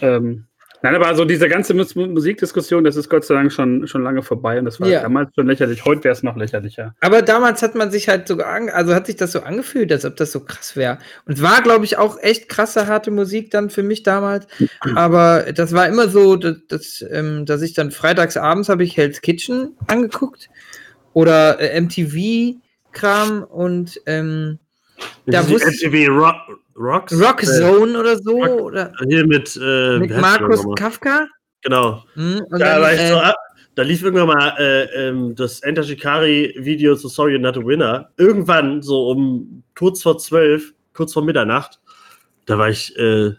Ähm, nein, aber also diese ganze Mus Musikdiskussion, das ist Gott sei Dank schon, schon lange vorbei und das war Ja. damals schon lächerlich. Heute wäre es noch lächerlicher. Aber damals hat man sich halt so, also hat sich das so angefühlt, als ob das so krass wäre. Und es war, glaube ich, auch echt krasse, harte Musik dann für mich damals. Aber das war immer so, dass, dass, ähm, dass ich dann freitags abends habe ich Hell's Kitchen angeguckt oder äh, MTV-Kram und ähm, Da Da wusste- MTV Rock, Rock Äh, Zone oder so. Rock- Oder hier mit, äh, mit Markus? Kafka. Genau. Hm, und Da, dann, war ich äh, so, ah, da lief irgendwann mal äh, ähm, das Enter Shikari-Video zu Sorry You're Not a Winner. Irgendwann, so um kurz vor zwölf, kurz vor Mitternacht, da war ich, äh,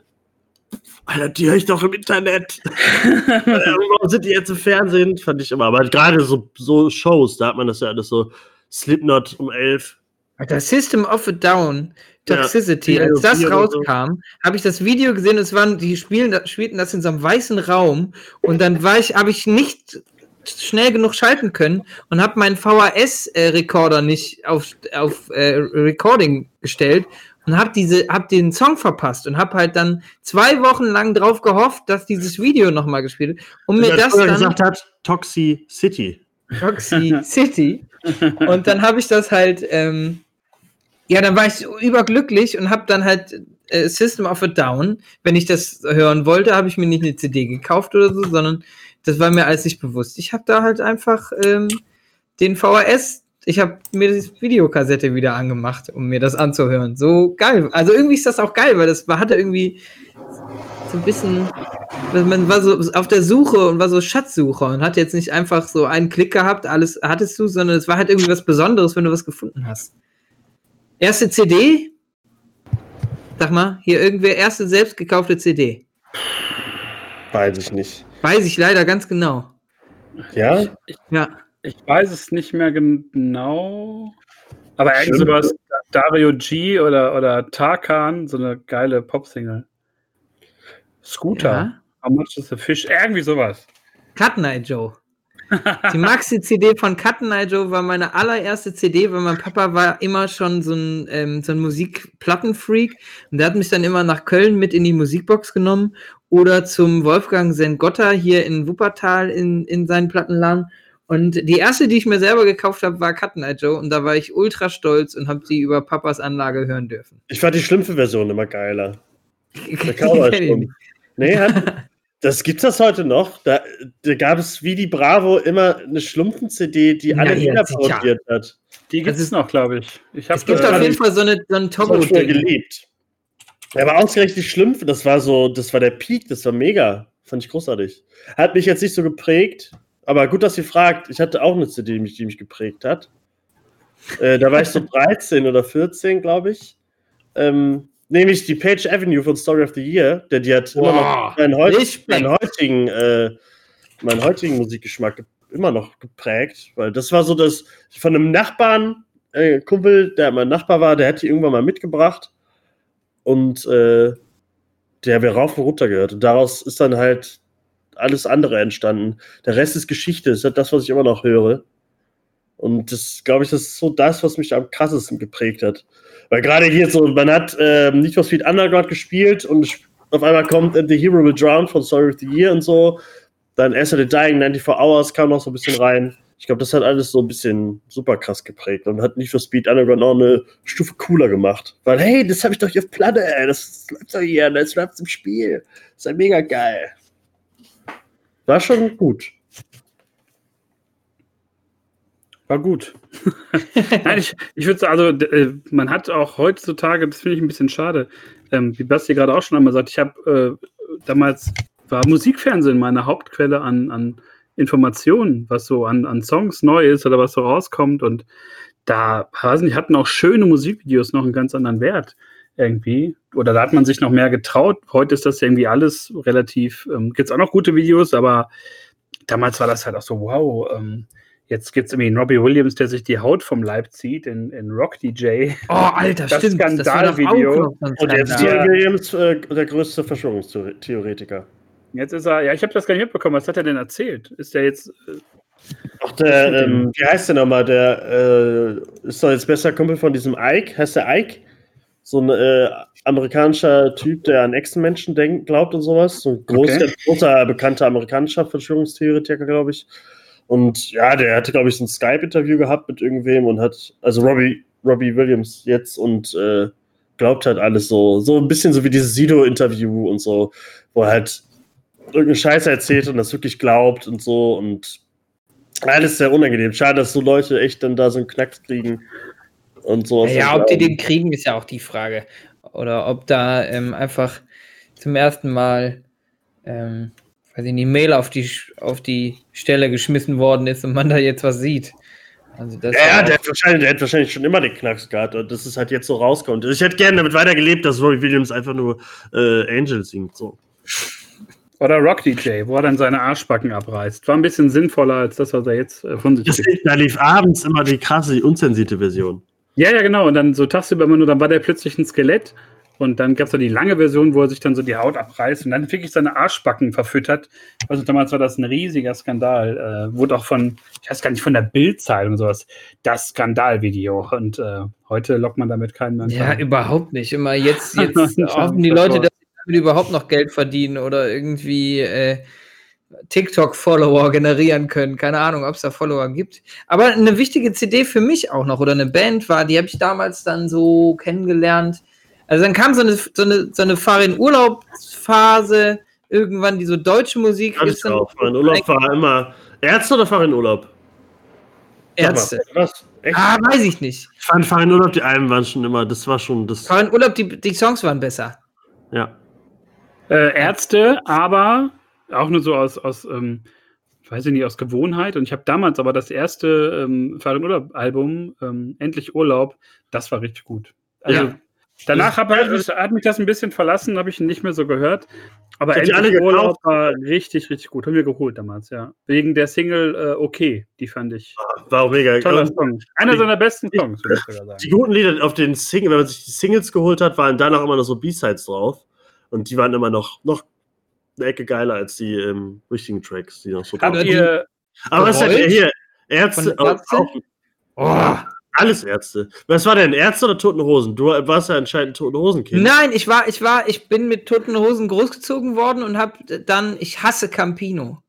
Alter, die höre ich doch im Internet. Äh, Warum sind die jetzt im Fernsehen? Fand ich immer. Aber gerade so, so Shows, da hat man das ja alles so Slipknot um elf. Alter, System of a Down, Toxicity, die als das oder so. rauskam, habe ich das Video gesehen, es waren, die spielen, das- spielten das in so einem weißen Raum und dann war ich, habe ich nicht schnell genug schalten können und habe meinen VHS-Rekorder nicht auf, auf äh, Recording gestellt und habe diese, habe den Song verpasst und habe halt dann zwei Wochen lang drauf gehofft, dass dieses Video nochmal gespielt wird und mir das früher dann gesagt hat, Toxi City. Toxi City. Und dann habe ich das halt, ähm, ja, dann war ich überglücklich und habe dann halt äh, System of a Down, wenn ich das hören wollte, habe ich mir nicht eine CD gekauft oder so, sondern das war mir alles nicht bewusst. Ich habe da halt einfach ähm, den VHS, ich habe mir die Videokassette wieder angemacht, um mir das anzuhören. So geil. Also irgendwie ist das auch geil, weil das war, hatte irgendwie so ein bisschen, man war so auf der Suche und war so Schatzsucher und hat jetzt nicht einfach so einen Klick gehabt, alles hattest du, sondern es war halt irgendwie was Besonderes, wenn du was gefunden hast. Erste CD? Sag mal, hier irgendwer erste selbst gekaufte CD. Weiß ich nicht. Weiß ich leider ganz genau. Ja? Ja. Ich weiß es nicht mehr genau. Aber Stimmt. sowas, Dario G oder, oder Tarkan, so eine geile Popsingle. Scooter. ja. How much is the fish? Irgendwie sowas. Cut Night Joe. Die Maxi-CD von Cut Night Joe war meine allererste CD, weil mein Papa war immer schon so ein, ähm, so ein Musikplattenfreak und der hat mich dann immer nach Köln mit in die Musikbox genommen oder zum Wolfgang Sengotta hier in Wuppertal in, in seinen Plattenladen. Und die erste, die ich mir selber gekauft habe, war Cut Night Joe und da war ich ultra stolz und habe sie über Papas Anlage hören dürfen. Ich fand die Schlumpfe-Version immer geiler. Der Cowboy-Stumpf. Nee, hat, das gibt's das heute noch. Da, da gab es wie die Bravo immer eine Schlumpfen-CD, die alle Lieder parodiert hat. Die gibt Also es noch, glaube ich. ich Es gibt auf jeden Fall so, eine, so ein Togo-Ding. geliebt. Ja, aber ausgerechnet die Schlümpfe, das war so, das war der Peak, das war mega. Fand ich großartig. Hat mich jetzt nicht so geprägt, aber gut, dass ihr fragt. Ich hatte auch eine CD, die mich, die mich geprägt hat. Äh, da war ich so 13 oder 14, glaube ich. Ähm, nämlich die Page Avenue von Story of the Year, der die hat immer noch meinen, heut, meinen heutigen, äh, meinen heutigen Musikgeschmack ge- immer noch geprägt, weil das war so das von einem Nachbarn, äh, Kumpel, der mein Nachbar war, der hat die irgendwann mal mitgebracht und äh, der wir rauf und runter gehört. Und daraus ist dann halt alles andere entstanden. Der Rest ist Geschichte, ist halt das, was ich immer noch höre. Und das, glaube ich, das ist so das, was mich am krassesten geprägt hat. Weil gerade hier so, man hat ähm, nicht was Speed Underground gespielt und auf einmal kommt äh, The Hero Will Drown von Story of the Year und so. Dann Esther the Dying 94 Hours kam noch so ein bisschen rein. Ich glaube, das hat alles so ein bisschen super krass geprägt und hat nicht für Speed Underground noch eine Stufe cooler gemacht. Weil, hey, das habe ich doch hier auf Platte, ey. Das läuft doch hier, das läuft im Spiel. Das ist ja mega geil. War schon gut. War gut. Nein, ich, ich würde sagen, also äh, man hat auch heutzutage, das finde ich ein bisschen schade, ähm, wie Basti gerade auch schon einmal sagt, ich habe äh, damals, war Musikfernsehen meine Hauptquelle an, an Informationen, was so an, an Songs neu ist oder was so rauskommt und da, weiß nicht, hatten auch schöne Musikvideos noch einen ganz anderen Wert irgendwie. Oder da hat man sich noch mehr getraut. Heute ist das irgendwie alles relativ, ähm, gibt es auch noch gute Videos, aber damals war das halt auch so, wow, ähm, Jetzt gibt es irgendwie einen Robbie Williams, der sich die Haut vom Leib zieht in, in Rock DJ. Oh, Alter, Das stimmt. Skandalvideo. Und jetzt Skandal. Steven Williams, äh, der größte Verschwörungstheoretiker. Jetzt ist er, ja, ich habe das gar nicht mitbekommen. Was hat er denn erzählt? Ist der jetzt, äh, Ach, der, ähm, wie heißt der nochmal? Der äh, ist doch jetzt bester Kumpel von diesem Ike. Heißt der Ike? So ein äh, amerikanischer Typ, der an Echsenmenschen denkt, glaubt und sowas. So ein groß, Okay. großer, bekannter amerikanischer Verschwörungstheoretiker, glaube ich. Und ja, der hatte, glaube ich, so ein Skype-Interview gehabt mit irgendwem und hat, also Robbie, Robbie Williams jetzt und äh, glaubt halt alles so, so ein bisschen so wie dieses Sido-Interview und so, wo er halt irgendeine Scheiße erzählt und das wirklich glaubt und so und alles sehr unangenehm. Schade, dass so Leute echt dann da so einen Knacks kriegen und so. Ja, ob die den kriegen, ist ja auch die Frage. Oder ob da ähm, einfach zum ersten Mal, ähm, weiß ich nicht, Mail auf die, auf die Stelle geschmissen worden ist und man da jetzt was sieht. Also das Ja, ja, der hat, wahrscheinlich, der hat wahrscheinlich schon immer den Knacks gehabt und dass es halt jetzt so rauskommt. Ich hätte gerne damit weitergelebt, dass Robbie Williams einfach nur äh, Angel singt. So. oder Rock DJ, wo er dann seine Arschbacken abreißt? War ein bisschen sinnvoller als das, was er jetzt äh, von sich Das, gibt. da lief abends immer die krasse, die unzensierte Version. Ja, ja, genau. Und dann so tagsüber immer nur, dann war der plötzlich ein Skelett. Und dann gab es da die lange Version, wo er sich dann so die Haut abreißt und dann wirklich seine Arschbacken verfüttert. Also damals war das ein riesiger Skandal. Äh, wurde auch von, ich weiß gar nicht, von der Bildzeitung sowas, das Skandalvideo. Und äh, heute lockt man damit keinen mehr. Ja, überhaupt nicht. Immer jetzt, jetzt hoffen die Leute, dass sie damit überhaupt noch Geld verdienen oder irgendwie äh, TikTok-Follower generieren können. Keine Ahnung, ob es da Follower gibt. Aber eine wichtige CD für mich auch noch oder eine Band war, die habe ich damals dann so kennengelernt. Also dann kam so eine, so eine, so eine Fahr-in-Urlaubsphase, irgendwann die so deutsche Musik ich ist dann drauf. Mein Urlaub war immer Ärzte oder Fahr in Urlaub? Ärzte. Was? Echt? Ah, weiß ich nicht. Ich fand Fahr in Urlaub, die Alben waren schon immer, das war schon das. Fahr-in-Urlaub, die, die Songs waren besser. Ja. Äh, Ärzte, aber auch nur so aus, aus ähm, weiß ich nicht, aus Gewohnheit. Und ich habe damals aber das erste ähm, Fahr- und Urlaub-Album, ähm, Endlich Urlaub, das war richtig gut. Also Ja. Danach hab, hat, mich, hat mich das ein bisschen verlassen, habe ich ihn nicht mehr so gehört. Aber die Endlich alle Urlaub war richtig, richtig gut. Haben wir geholt damals, ja. Wegen der Single äh, Okay, die fand ich War auch mega. toller Und Song. Einer die- seiner besten Songs, würde ich sogar Die sagen. guten Lieder auf den Singles, wenn man sich die Singles geholt hat, waren danach immer noch so B-Sides drauf. Und die waren immer noch, noch eine Ecke geiler als die ähm, richtigen Tracks, die noch so Aber ihr, Aber was ist denn hier? Ärzte, auch, Oh. Alles Ärzte. Was war denn? Ärzte oder Toten Hosen? Du warst ja anscheinend ein Toten Hosen-Kind. Nein, ich war, ich war, ich bin mit toten Hosen großgezogen worden und habe dann, ich hasse Campino.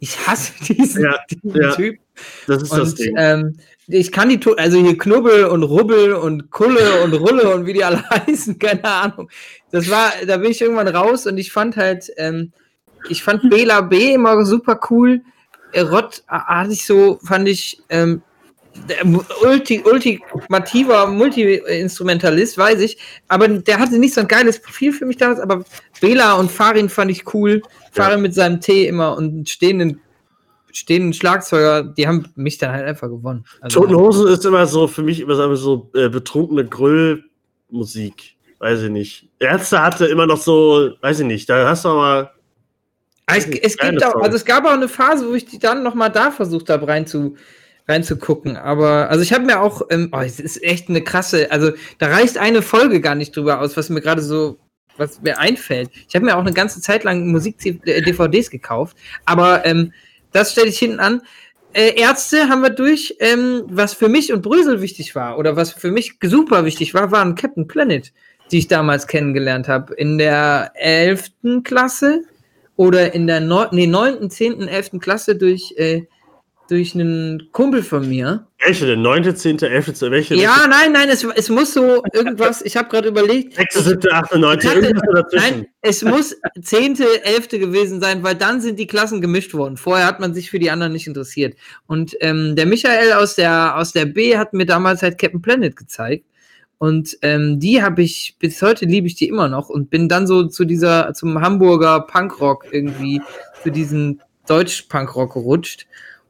Ich hasse diesen, Ja, diesen ja. Typ. Das ist das Und Ding. ähm, ich kann die, To- also hier Knubbel und Rubbel und Kulle und Rulle und wie die alle heißen, keine Ahnung. Das war, da bin ich irgendwann raus und ich fand halt, ähm, ich fand Bela B immer super cool. Rott äh, hatte ich so, fand ich, ähm, der ulti, ultimativer Multi-Instrumentalist, weiß ich, aber der hatte nicht so ein geiles Profil für mich damals, aber Bela und Farin fand ich cool. Farin mit seinem Tee immer und stehenden, stehenden Schlagzeuger, die haben mich dann halt einfach gewonnen. Also, Toten Hosen ist immer so für mich immer so, äh, betrunkene Grüllmusik. Weiß ich nicht. Ärzte hatte immer noch so, weiß ich nicht, da hast du aber. Ah, es, es gibt auch, also es gab auch eine Phase, wo ich die dann noch mal da versucht habe rein zu, reinzugucken. Aber also ich habe mir auch, ähm, oh, es ist echt eine krasse, also da reicht eine Folge gar nicht drüber aus, was mir gerade so, was mir einfällt. Ich habe mir auch eine ganze Zeit lang Musik-DVDs gekauft, aber ähm, das stelle ich hinten an. Äh, Ärzte haben wir durch. Ähm, was für mich und Brösel wichtig war oder was für mich super wichtig war, waren Captain Planet, die ich damals kennengelernt habe. In der 11. Klasse oder in der 9., nee, 9., 10., 11. Klasse durch, äh, durch einen Kumpel von mir. Welche denn? 9., 10., 11., 12., welche? Ja, nein, nein, es, es muss so irgendwas, ich habe gerade überlegt. 6., 7., 8., 9., Ich hatte- irgendwas dazwischen. Nein, es muss 10., 11. gewesen sein, weil dann sind die Klassen gemischt worden. Vorher hat man sich für die anderen nicht interessiert. Und ähm, der Michael aus der, aus der B hat mir damals halt Captain Planet gezeigt. Und ähm, die habe ich, bis heute liebe ich die immer noch und bin dann so zu dieser, zum Hamburger Punkrock irgendwie, zu diesem Deutsch-Punkrock gerutscht.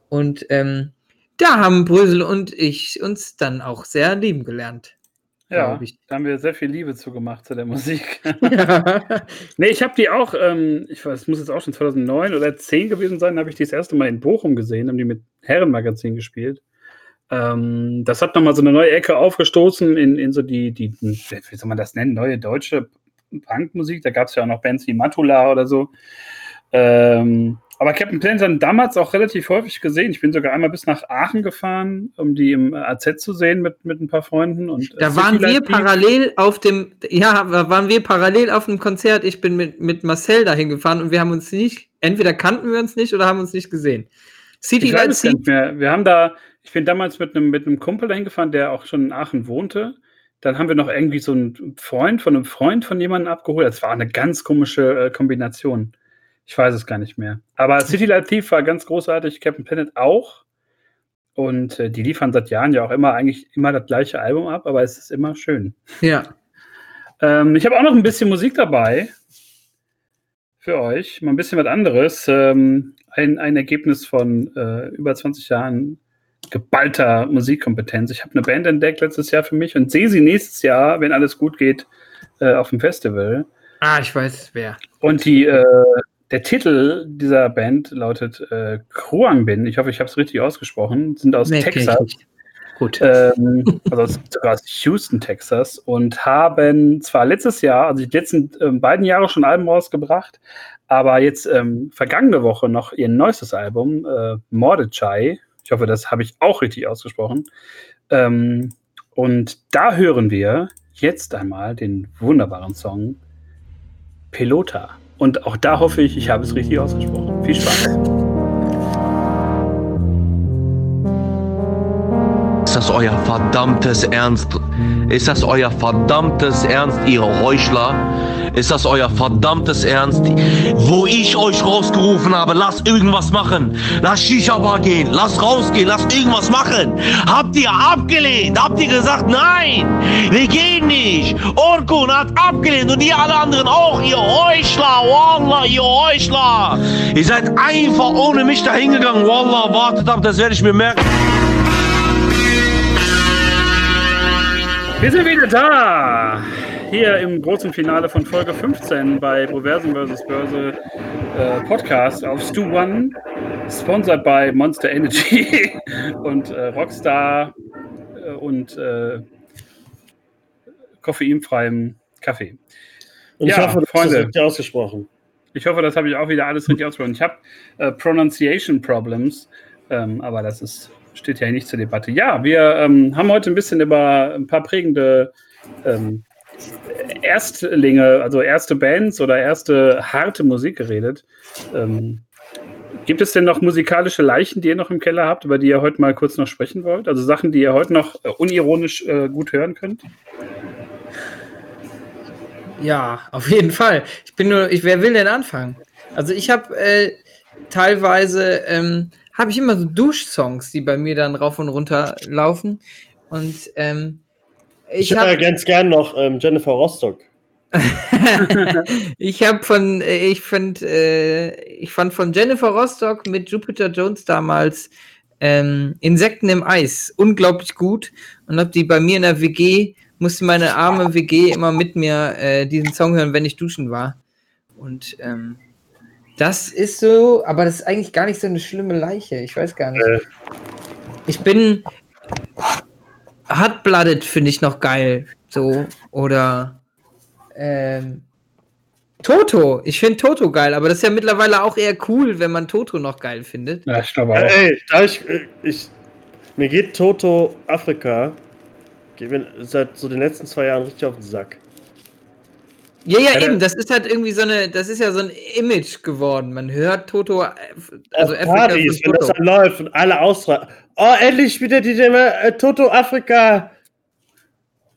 Und ähm, da haben Brösel und ich uns dann auch sehr lieben gelernt. Ja, da haben wir sehr viel Liebe zugemacht zu der Musik. ja. nee, ich habe die auch, ähm, ich weiß, es muss jetzt auch schon 2009 oder 10 gewesen sein, habe ich die das erste Mal in Bochum gesehen, haben die mit Herrenmagazin gespielt. Ähm, das hat nochmal so eine neue Ecke aufgestoßen in, in so die, die, wie soll man das nennen, neue deutsche Punkmusik. Da gab es ja auch noch Bands wie Matula oder so. Ähm, aber Captain Planet damals auch relativ häufig gesehen. Ich bin sogar einmal bis nach Aachen gefahren, um die im AZ zu sehen mit, mit ein paar Freunden. Und, äh, Da waren City wir parallel auf dem, ja, da waren wir parallel auf dem Konzert. Ich bin mit, mit Marcel dahin gefahren und wir haben uns nicht, entweder kannten wir uns nicht oder haben uns nicht gesehen. City Ich Light mehr. Wir haben da, ich bin damals mit einem, mit einem Kumpel dahin gefahren, der auch schon in Aachen wohnte. Dann haben wir noch irgendwie so einen Freund von einem Freund von jemandem abgeholt. Das war eine ganz komische äh, Kombination. Ich weiß es gar nicht mehr. Aber City Light Thief war ganz großartig, Captain Planet auch. Und äh, die liefern seit Jahren ja auch immer eigentlich immer das gleiche Album ab, aber es ist immer schön. Ja. Ähm, ich habe auch noch ein bisschen Musik dabei für euch. Mal ein bisschen was anderes. Ähm, ein, ein Ergebnis von äh, über 20 Jahren geballter Musikkompetenz. Ich habe eine Band entdeckt letztes Jahr für mich und sehe sie nächstes Jahr, wenn alles gut geht, äh, auf dem Festival. Ah, ich weiß wer. Und die, äh, der Titel dieser Band lautet äh, Kruang Bin. Ich hoffe, ich habe es richtig ausgesprochen. Sind aus Nee, Texas. Gut. Ähm, also aus, sogar aus Houston, Texas, und haben zwar letztes Jahr, also die letzten ähm, beiden Jahre schon Alben rausgebracht, aber jetzt ähm, vergangene Woche noch ihr neuestes Album, äh, Mordechai. Ich hoffe, das habe ich auch richtig ausgesprochen. Ähm, und da hören wir jetzt einmal den wunderbaren Song Pelota. Und auch da hoffe ich, ich habe es richtig ausgesprochen. Viel Spaß. Ist das euer verdammtes Ernst? Ist das euer verdammtes Ernst, ihr Heuchler? Ist das euer verdammtes Ernst? Wo ich euch rausgerufen habe, lasst irgendwas machen. Lasst Shisha-Bar gehen, lasst rausgehen, lasst irgendwas machen. Habt ihr abgelehnt? Habt ihr gesagt, nein, wir gehen nicht? Orkun hat abgelehnt und ihr alle anderen auch, ihr Heuchler, Wallah, ihr Heuchler. Ihr seid einfach ohne mich dahin gegangen, Wallah, wartet ab, das werde ich mir merken. Wir sind wieder da. Hier im großen Finale von Folge 15 bei Proversen vs. Börse äh, Podcast auf Stu One, sponsored by Monster Energy und äh, Rockstar äh, und äh, koffeinfreiem Kaffee. Und ich Ja, hoffe, das Freunde. ist richtig ausgesprochen. Ich hoffe, das habe ich auch wieder alles richtig ausgesprochen. Ich habe äh, Pronunciation Problems, ähm, aber das ist, steht ja nicht zur Debatte. Ja, wir ähm, haben heute ein bisschen über ein paar prägende ähm, Erstlinge, also erste Bands oder erste harte Musik geredet. Ähm, gibt es denn noch musikalische Leichen, die ihr noch im Keller habt, über die ihr heute mal kurz noch sprechen wollt? Also Sachen, die ihr heute noch äh, unironisch äh, gut hören könnt? Ja, auf jeden Fall. Ich bin nur, ich, wer will denn anfangen? Also ich habe äh, teilweise ähm, habe ich immer so Duschsongs, die bei mir dann rauf und runter laufen. Und ähm, Ich ich höre ganz gern noch ähm, Jennifer Rostock. ich habe von, äh, ich fand, äh, ich fand von Jennifer Rostock mit Jupiter Jones damals ähm, Insekten im Eis unglaublich gut und habe die bei mir in der WG musste meine arme WG immer mit mir äh, diesen Song hören, wenn ich duschen war. Und ähm, das ist so, aber das ist eigentlich gar nicht so eine schlimme Leiche. Ich weiß gar nicht. Äh. Ich bin Hot-Blooded finde ich noch geil. So. Oder ähm, Toto. Ich finde Toto geil, aber das ist ja mittlerweile auch eher cool, wenn man Toto noch geil findet. Ja, ich glaube auch. Ey, da ich, äh, ich, mir geht Toto Afrika geht mir seit so den letzten zwei Jahren richtig auf den Sack. Ja, ja, eben. da- Das ist halt irgendwie so eine, das ist ja so ein Image geworden. Man hört Toto, äh, also Auf Afrika Partys, wenn das dann läuft und alle ausraten. Oh, endlich wieder die äh, Toto Afrika.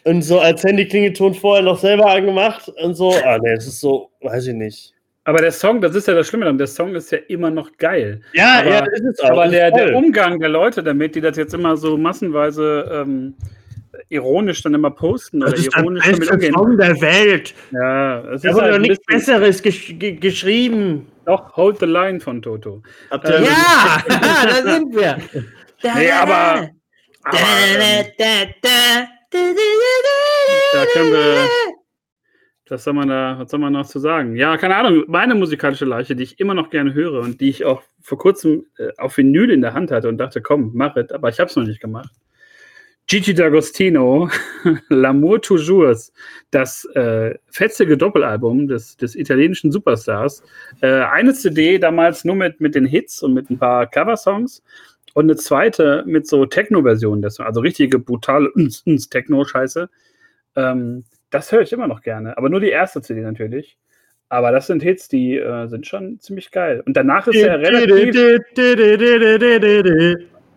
Und so als Handy-Klingelton vorher noch selber angemacht und so. Ah, ne, das ist so, weiß ich nicht. Aber der Song, das ist ja das Schlimme daran, der Song ist ja immer noch geil. Ja, Aber- ja, das ist es auch. Aber der, ist der. Umgang der Leute damit, die das jetzt immer so massenweise ähm, ironisch dann immer posten oder das ist der ironisch damit beste umgehen. Song der Welt. Ja, es Da ist wurde halt doch nichts Besseres gesch ge geschrieben. doch Hold the Line von Toto. Habt ihr Ja, da sind wir. Da, Nee, aber, da, aber da, können wir, was soll man da, was soll man noch zu sagen? Ja, keine Ahnung, meine musikalische Leiche, die ich immer noch gerne höre und die ich auch vor kurzem äh, auf Vinyl in der Hand hatte und dachte, komm, mach es, aber ich habe es noch nicht gemacht. Gigi D'Agostino, L'amour toujours, das äh, fetzige Doppelalbum des, des italienischen Superstars. Äh, eine CD damals nur mit, mit den Hits und mit ein paar Coversongs und eine zweite mit so Techno-Versionen, also richtige brutale uns, uns Techno-Scheiße. Ähm, das höre ich immer noch gerne, aber nur die erste CD natürlich. Aber das sind Hits, die äh, sind schon ziemlich geil. Und danach ist er relativ,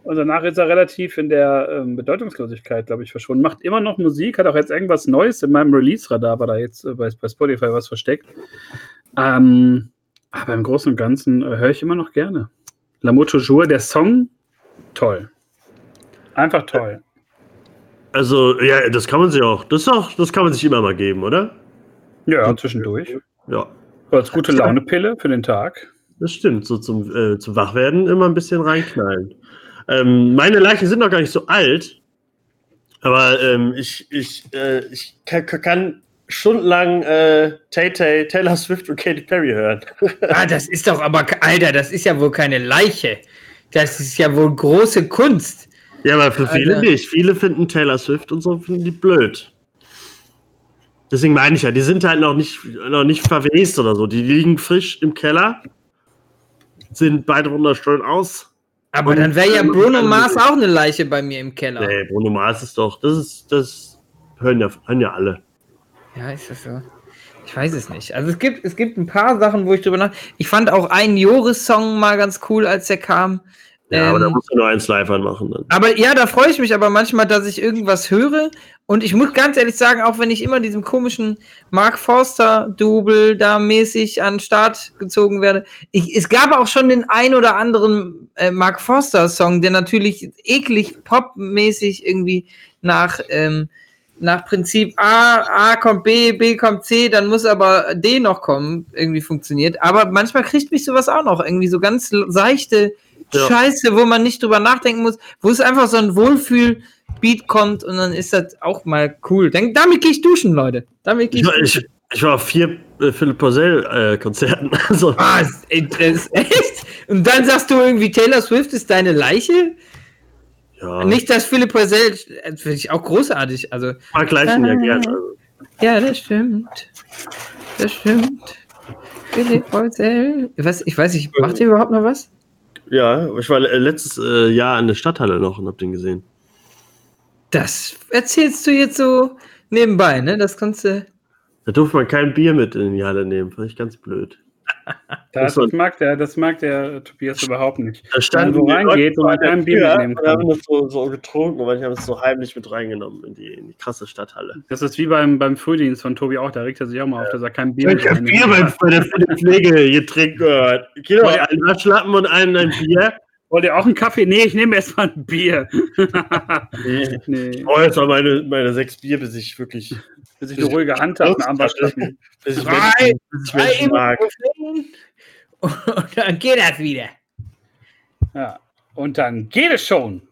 und danach ist er relativ in der ähm, Bedeutungslosigkeit, glaube ich, verschwunden. Macht immer noch Musik, hat auch jetzt irgendwas Neues in meinem Release-Radar, war da jetzt äh, bei, bei Spotify was versteckt. Ähm, aber im Großen und Ganzen äh, höre ich immer noch gerne. L'amour toujours, der Song, toll. Einfach toll. Also, ja, das kann man sich auch. Das, auch, das kann man sich immer mal geben, oder? Ja, zwischendurch. Ja, als gute Laune-Pille für den Tag. das stimmt. So zum, äh, zum Wachwerden immer ein bisschen reinknallen. Ähm, meine Leichen sind noch gar nicht so alt, aber ähm, ich, ich, äh, ich kann, kann stundenlang äh, Tay Tay, Taylor Swift und Katy Perry hören. Ah, das ist doch aber, Alter, das ist ja wohl keine Leiche. Das ist ja wohl große Kunst. ja, aber für viele Alter. nicht. Viele finden Taylor Swift und so finden die blöd. Deswegen meine ich ja, die sind halt noch nicht, noch nicht verwest oder so. Die liegen frisch im Keller, sind beide wunderschön aus. Aber dann wäre ja Bruno Mars auch eine Leiche bei mir im Keller. Nee, Bruno Mars ist doch, das ist, das hören ja, hören ja alle. Ja, ist das so? Ich weiß es nicht. Also es gibt, es gibt ein paar Sachen, wo ich drüber nach. Ich fand auch einen Joris-Song mal ganz cool, als der kam. Ja, aber da Ähm, musst du nur eins live anmachen. Dann. Aber ja, da freue ich mich aber manchmal, dass ich irgendwas höre. Und ich muss ganz ehrlich sagen, auch wenn ich immer diesem komischen Mark Forster-Double da mäßig an den Start gezogen werde, ich, es gab auch schon den ein oder anderen äh, Mark Forster-Song, der natürlich eklig popmäßig irgendwie nach, ähm, nach Prinzip A, A kommt B, B kommt C, dann muss aber D noch kommen, irgendwie funktioniert. Aber manchmal kriegt mich sowas auch noch, irgendwie so ganz seichte Ja. Scheiße, wo man nicht drüber nachdenken muss, wo es einfach so ein Wohlfühl-Beat kommt und dann ist das auch mal cool. Dann, damit gehe ich duschen, Leute. Damit gehe Ich, ich, war- duschen. ich, ich war auf vier äh, Philipp Porcel-Konzerten. also, Ah, ist- ey, das ist echt? Und dann sagst du irgendwie, Taylor Swift ist deine Leiche? ja, Nicht, dass Philipp Poisel, das finde ich auch großartig. Also, ich mag Leichen ja gern. Also. ja, das stimmt. Das stimmt. Philipp Poisel. Was, ich weiß nicht, macht ihr überhaupt noch was? Ja, ich war äh, letztes äh, Jahr in der Stadthalle noch und hab den gesehen. Das erzählst du jetzt so nebenbei, ne? Das kannst du. Da durfte man kein Bier mit in die Halle nehmen. Fand ich ganz blöd. Das, Das mag der, das mag der Tobias überhaupt nicht. Da standen wo reingeht und der kein Bier mitnehmen und haben kann. das so, so getrunken und manche haben es so heimlich mit reingenommen in die, in die krasse Stadthalle. Das ist wie beim, beim Frühdienst von Tobi auch, da regt er sich auch mal auf, dass er kein Bier Ich hab mitnehmen Bier kann. bei der, bei der Pflege getränkt gehört. Genau, einen Waschlappen und einen ein Bier. Wollt ihr auch einen Kaffee? Nee, ich nehme erstmal ein Bier. Nee. nee. Ich brauche jetzt mal meine, meine sechs Bier, bis ich wirklich. Bis ich eine ruhige Hand habe, eine Armbartflasche. Bis ich Drei, Menschen, Menschen mag. Und dann geht das wieder. Ja, und dann geht es schon.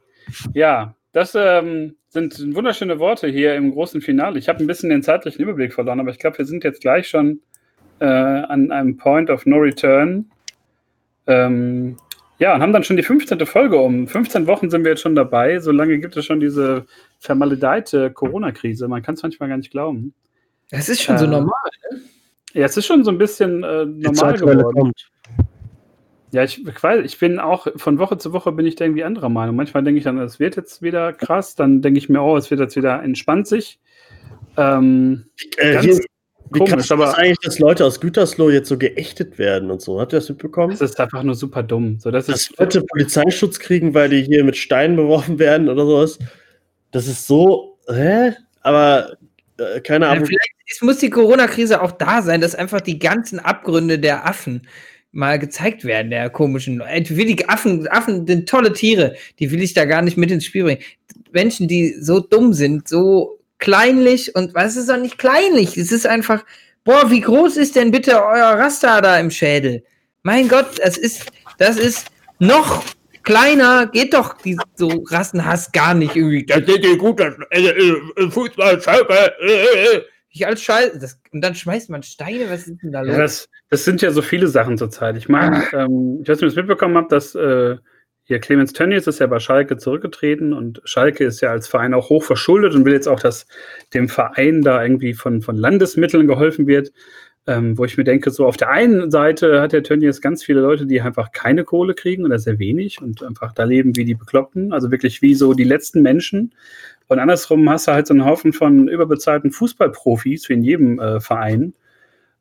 Ja, das ähm, sind wunderschöne Worte hier im großen Finale. Ich habe ein bisschen den zeitlichen Überblick verloren, aber ich glaube, wir sind jetzt gleich schon äh, an einem Point of No Return. Ähm, ja, und haben dann schon die 15. Folge um. 15 Wochen sind wir jetzt schon dabei. So lange gibt es schon diese vermaledeite Corona-Krise. Man kann es manchmal gar nicht glauben. Das ist schon so Äh, normal. Ja, es ist schon so ein bisschen äh, normal geworden. kommt. Ja, ich, ich weiß, ich bin auch von Woche zu Woche bin ich da irgendwie anderer Meinung. Manchmal denke ich dann, es wird jetzt wieder krass, dann denke ich mir, oh, es wird jetzt wieder entspannt sich. Ähm, Äh, Ganz hier, wie komisch, krass ist aber- das eigentlich, dass Leute aus Gütersloh jetzt so geächtet werden und so? Habt ihr das mitbekommen? es ist einfach nur super dumm. So, das Dass ist, Leute Polizeischutz kriegen, weil die hier mit Steinen beworfen werden oder sowas. Das ist so, hä? Aber äh, keine Ja, Ahnung. vielleicht ist, muss die Corona-Krise auch da sein, dass einfach die ganzen Abgründe der Affen mal gezeigt werden, der komischen. Äh, will die Affen, Affen sind tolle Tiere, die will ich da gar nicht mit ins Spiel bringen. Menschen, die so dumm sind, so kleinlich und was ist doch nicht kleinlich? Es ist einfach, boah, wie groß ist denn bitte euer Raster da im Schädel? Mein Gott, das ist, das ist noch kleiner, geht doch die, so Rassenhass gar nicht irgendwie. Das ist ja gut, das, äh, äh, Fußball, Scheiße, äh, äh, äh. Ich als Scheiße. Das, und dann schmeißt man Steine, was ist denn da ja, los? das, das sind ja so viele Sachen zurzeit. Ich meine, ähm, ich weiß nicht, ob ihr es mitbekommen habt, dass äh, hier Clemens Tönnies ist ja bei Schalke zurückgetreten und Schalke ist ja als Verein auch hoch verschuldet und will jetzt auch, dass dem Verein da irgendwie von, von Landesmitteln geholfen wird. Ähm, wo ich mir denke, so auf der einen Seite hat der Tönnies ganz viele Leute, die einfach keine Kohle kriegen oder sehr wenig und einfach da leben wie die Bekloppten, also wirklich wie so die letzten Menschen. Und andersrum hast du halt so einen Haufen von überbezahlten Fußballprofis, wie in jedem äh, Verein.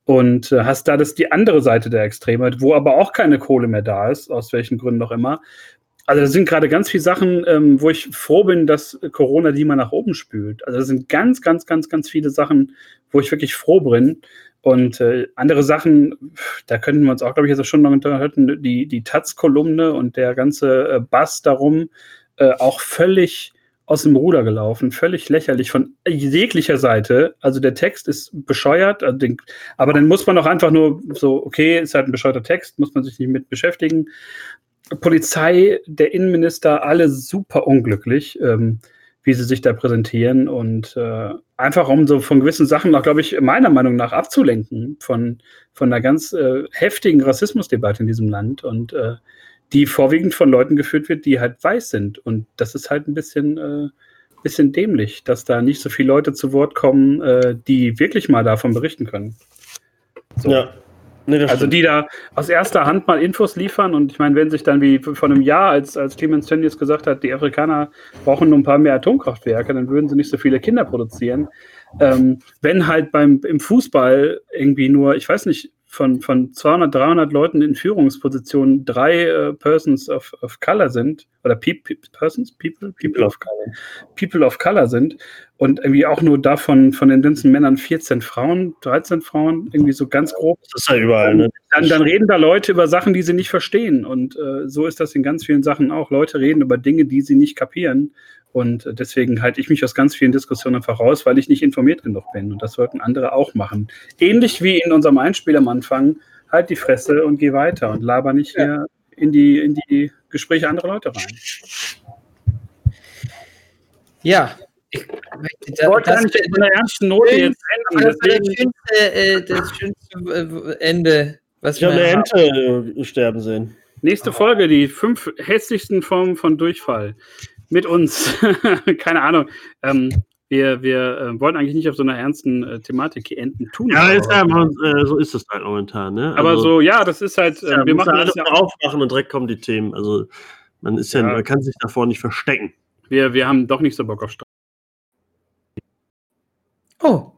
Und äh, hast da das die andere Seite der Extreme, wo aber auch keine Kohle mehr da ist, aus welchen Gründen auch immer. Also das sind gerade ganz viele Sachen, ähm, wo ich froh bin, dass Corona die mal nach oben spült. Also das sind ganz, ganz, ganz, ganz viele Sachen, wo ich wirklich froh bin. Und äh, andere Sachen, da könnten wir uns auch, glaube ich, jetzt schon noch unterhalten, die, die Taz-Kolumne und der ganze äh, Bass darum, äh, auch völlig aus dem Ruder gelaufen, völlig lächerlich von jeglicher Seite. Also der Text ist bescheuert, den, aber dann muss man auch einfach nur so, okay, ist halt ein bescheuerter Text, muss man sich nicht mit beschäftigen. Polizei, der Innenminister, alle super unglücklich, ähm, wie sie sich da präsentieren und äh, einfach um so von gewissen Sachen auch, glaube ich, meiner Meinung nach abzulenken von, von einer ganz äh, heftigen Rassismusdebatte in diesem Land und äh, die vorwiegend von Leuten geführt wird, die halt weiß sind. Und das ist halt ein bisschen, äh, bisschen dämlich, dass da nicht so viele Leute zu Wort kommen, äh, die wirklich mal davon berichten können. So. Ja. Nee, Also stimmt. die da aus erster Hand mal Infos liefern und ich meine, wenn sich dann wie vor einem Jahr, als, als Clemens Tönnies gesagt hat, die Afrikaner brauchen nur ein paar mehr Atomkraftwerke, dann würden sie nicht so viele Kinder produzieren. Ähm, wenn halt beim, im Fußball irgendwie nur, ich weiß nicht, von, von 200, 300 Leuten in Führungspositionen drei äh, Persons of, of Color sind, oder pe pe Persons, People, People of Color, People of Color sind und irgendwie auch nur davon von den ganzen Männern 14 Frauen, 13 Frauen, irgendwie so ganz grob Das ist ja überall, ne? dann, dann reden da Leute über Sachen, die sie nicht verstehen. Und äh, so ist das in ganz vielen Sachen auch. Leute reden über Dinge, die sie nicht kapieren. Und deswegen halte ich mich aus ganz vielen Diskussionen einfach raus, weil ich nicht informiert genug bin. Und das sollten andere auch machen. Ähnlich wie in unserem Einspiel am Anfang, halt die Fresse und geh weiter und laber nicht hier in die, in die Gespräche anderer Leute rein. Ja. Ich, Ich wollte eigentlich in einer ernsten Note jetzt enden. das war das Deswegen, schönste, äh, das schönste äh, Ende, was Ich habe eine wir haben. Ente äh, sterben sehen. Nächste Folge, die fünf hässlichsten Formen von Durchfall. Mit uns. Keine Ahnung. Ähm, wir wir äh, wollten eigentlich nicht auf so einer ernsten äh, Thematik hier enden tun. Ja, ist ja, man, äh, so ist es halt momentan, ne? aber Also, so, ja, das ist halt, äh, ja, wir machen alles ja, aufmachen und direkt kommen die Themen. Also man ist ja, Ja. man kann sich davor nicht verstecken. wir, wir haben doch nicht so Bock auf Streit, Oh,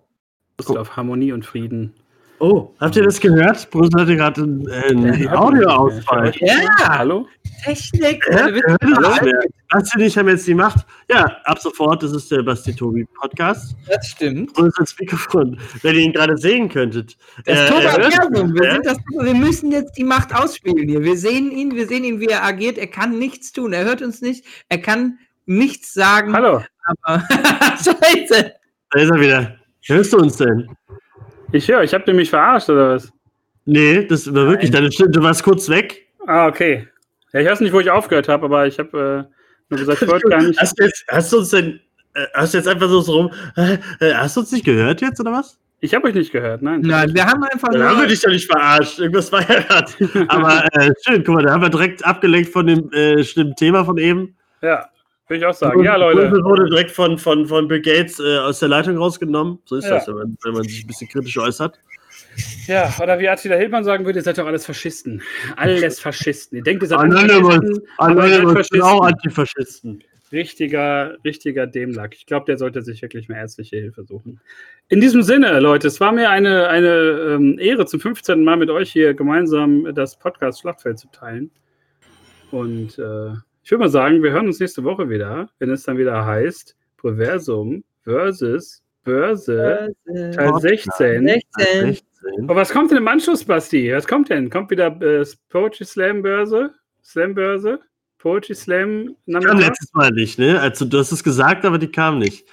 auf Harmonie und Frieden. Oh, habt ihr das gehört? Bruce hatte gerade einen, einen Audioausfall. Ja, Hallo? Technik. Ja? Basti und ich haben jetzt die Macht. Ja, ab sofort, das ist der Basti Tobi Podcast. Das stimmt. Und das Mikrofon, wenn ihr ihn gerade sehen könntet. Das Äh, er Versum. uns, Wir, ja? sind das, wir müssen jetzt die Macht ausspielen hier. Wir sehen ihn, wir sehen ihn, wie er agiert. Er kann nichts tun. Er hört uns nicht. Er kann nichts sagen. Hallo. Aber Scheiße. Da ist er wieder. Hörst du uns denn? Ich höre, ich habe mich verarscht oder was? Nee, das war wirklich deine Stimme. Du warst kurz weg. Ah, okay. Ja, ich weiß nicht, wo ich aufgehört habe, aber ich habe äh, nur gesagt, ich wollte gar nicht. Hast du, jetzt, hast du uns denn, äh, hast du jetzt einfach so rum, äh, äh, hast du uns nicht gehört jetzt oder was? Ich habe euch nicht gehört, nein. Nein, wir haben einfach Dann haben wir dich doch nicht verarscht. Irgendwas war ja gerade. Aber äh, schön, guck mal, da haben wir direkt abgelenkt von dem äh, schlimmen Thema von eben. Ja, würde ich auch sagen. Ja, Leute. Und wurde direkt von, von, von Bill Gates äh, aus der Leitung rausgenommen. So ist Ja. das, wenn man, wenn man sich ein bisschen kritisch äußert. Ja, oder wie Attila Hildmann sagen würde, ihr seid doch alles Faschisten. Alles Faschisten. Ihr denkt, ihr seid Anonymous, sind auch Faschisten. Antifaschisten. Richtiger, richtiger Dämlack. Ich glaube, der sollte sich wirklich mehr ärztliche Hilfe suchen. In diesem Sinne, Leute, es war mir eine, eine ähm, Ehre, zum 15. Mal mit euch hier gemeinsam das Podcast Schlachtfeld zu teilen. Und äh, ich würde mal sagen, wir hören uns nächste Woche wieder, wenn es dann wieder heißt Proversum versus Börse Teil 16. 16. 16. Aber was kommt denn im Anschluss, Basti? Was kommt denn? Kommt wieder äh, Poetry Slam Börse? Slam Börse? Poetry Slam kam letztes Mal nicht, ne? Also du hast es gesagt, aber die kam nicht.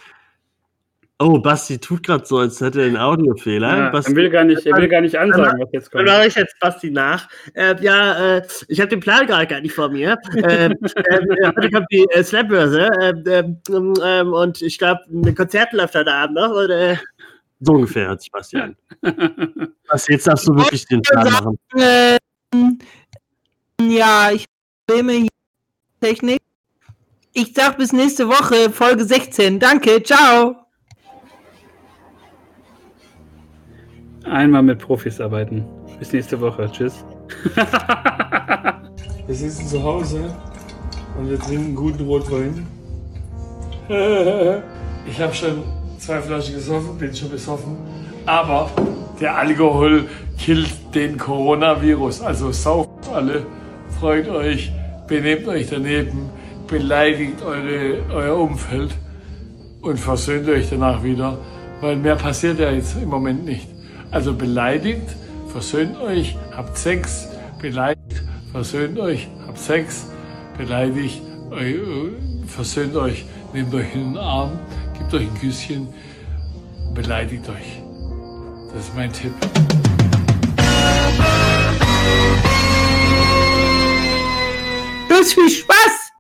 Oh, Basti tut gerade so, als hätte er einen Audiofehler. Ja, Basti, er will gar nicht, er will gar nicht ansagen, was jetzt Dann kommt. mache ich jetzt Basti nach. Äh, ja, äh, ich habe den Plan gerade gar nicht vor mir. ähm, ähm, äh, heute kommt die äh, Slambörse ähm, ähm, ähm, und ich glaube, ein Konzert läuft heute Abend noch. Und, äh, so ungefähr hört sich Basti an. Basti, jetzt darfst du wirklich den Plan machen. Ja, ich nehme hier Technik. Ich sag bis nächste Woche, Folge 16. Danke, ciao. Einmal mit Profis arbeiten. Bis nächste Woche. Tschüss. Wir sitzen zu Hause und wir trinken guten Rotwein. Ich habe schon zwei Flaschen gesoffen, bin schon besoffen. Aber der Alkohol killt den Coronavirus. Also sauft alle, freut euch, benehmt euch daneben, beleidigt eure, euer Umfeld und versöhnt euch danach wieder. Weil mehr passiert ja jetzt im Moment nicht. Also beleidigt, versöhnt euch, habt Sex, beleidigt, versöhnt euch, habt Sex, beleidigt, versöhnt euch, nehmt euch in den Arm, gebt euch ein Küsschen, beleidigt euch. Das ist mein Tipp. Tschüss, viel Spaß.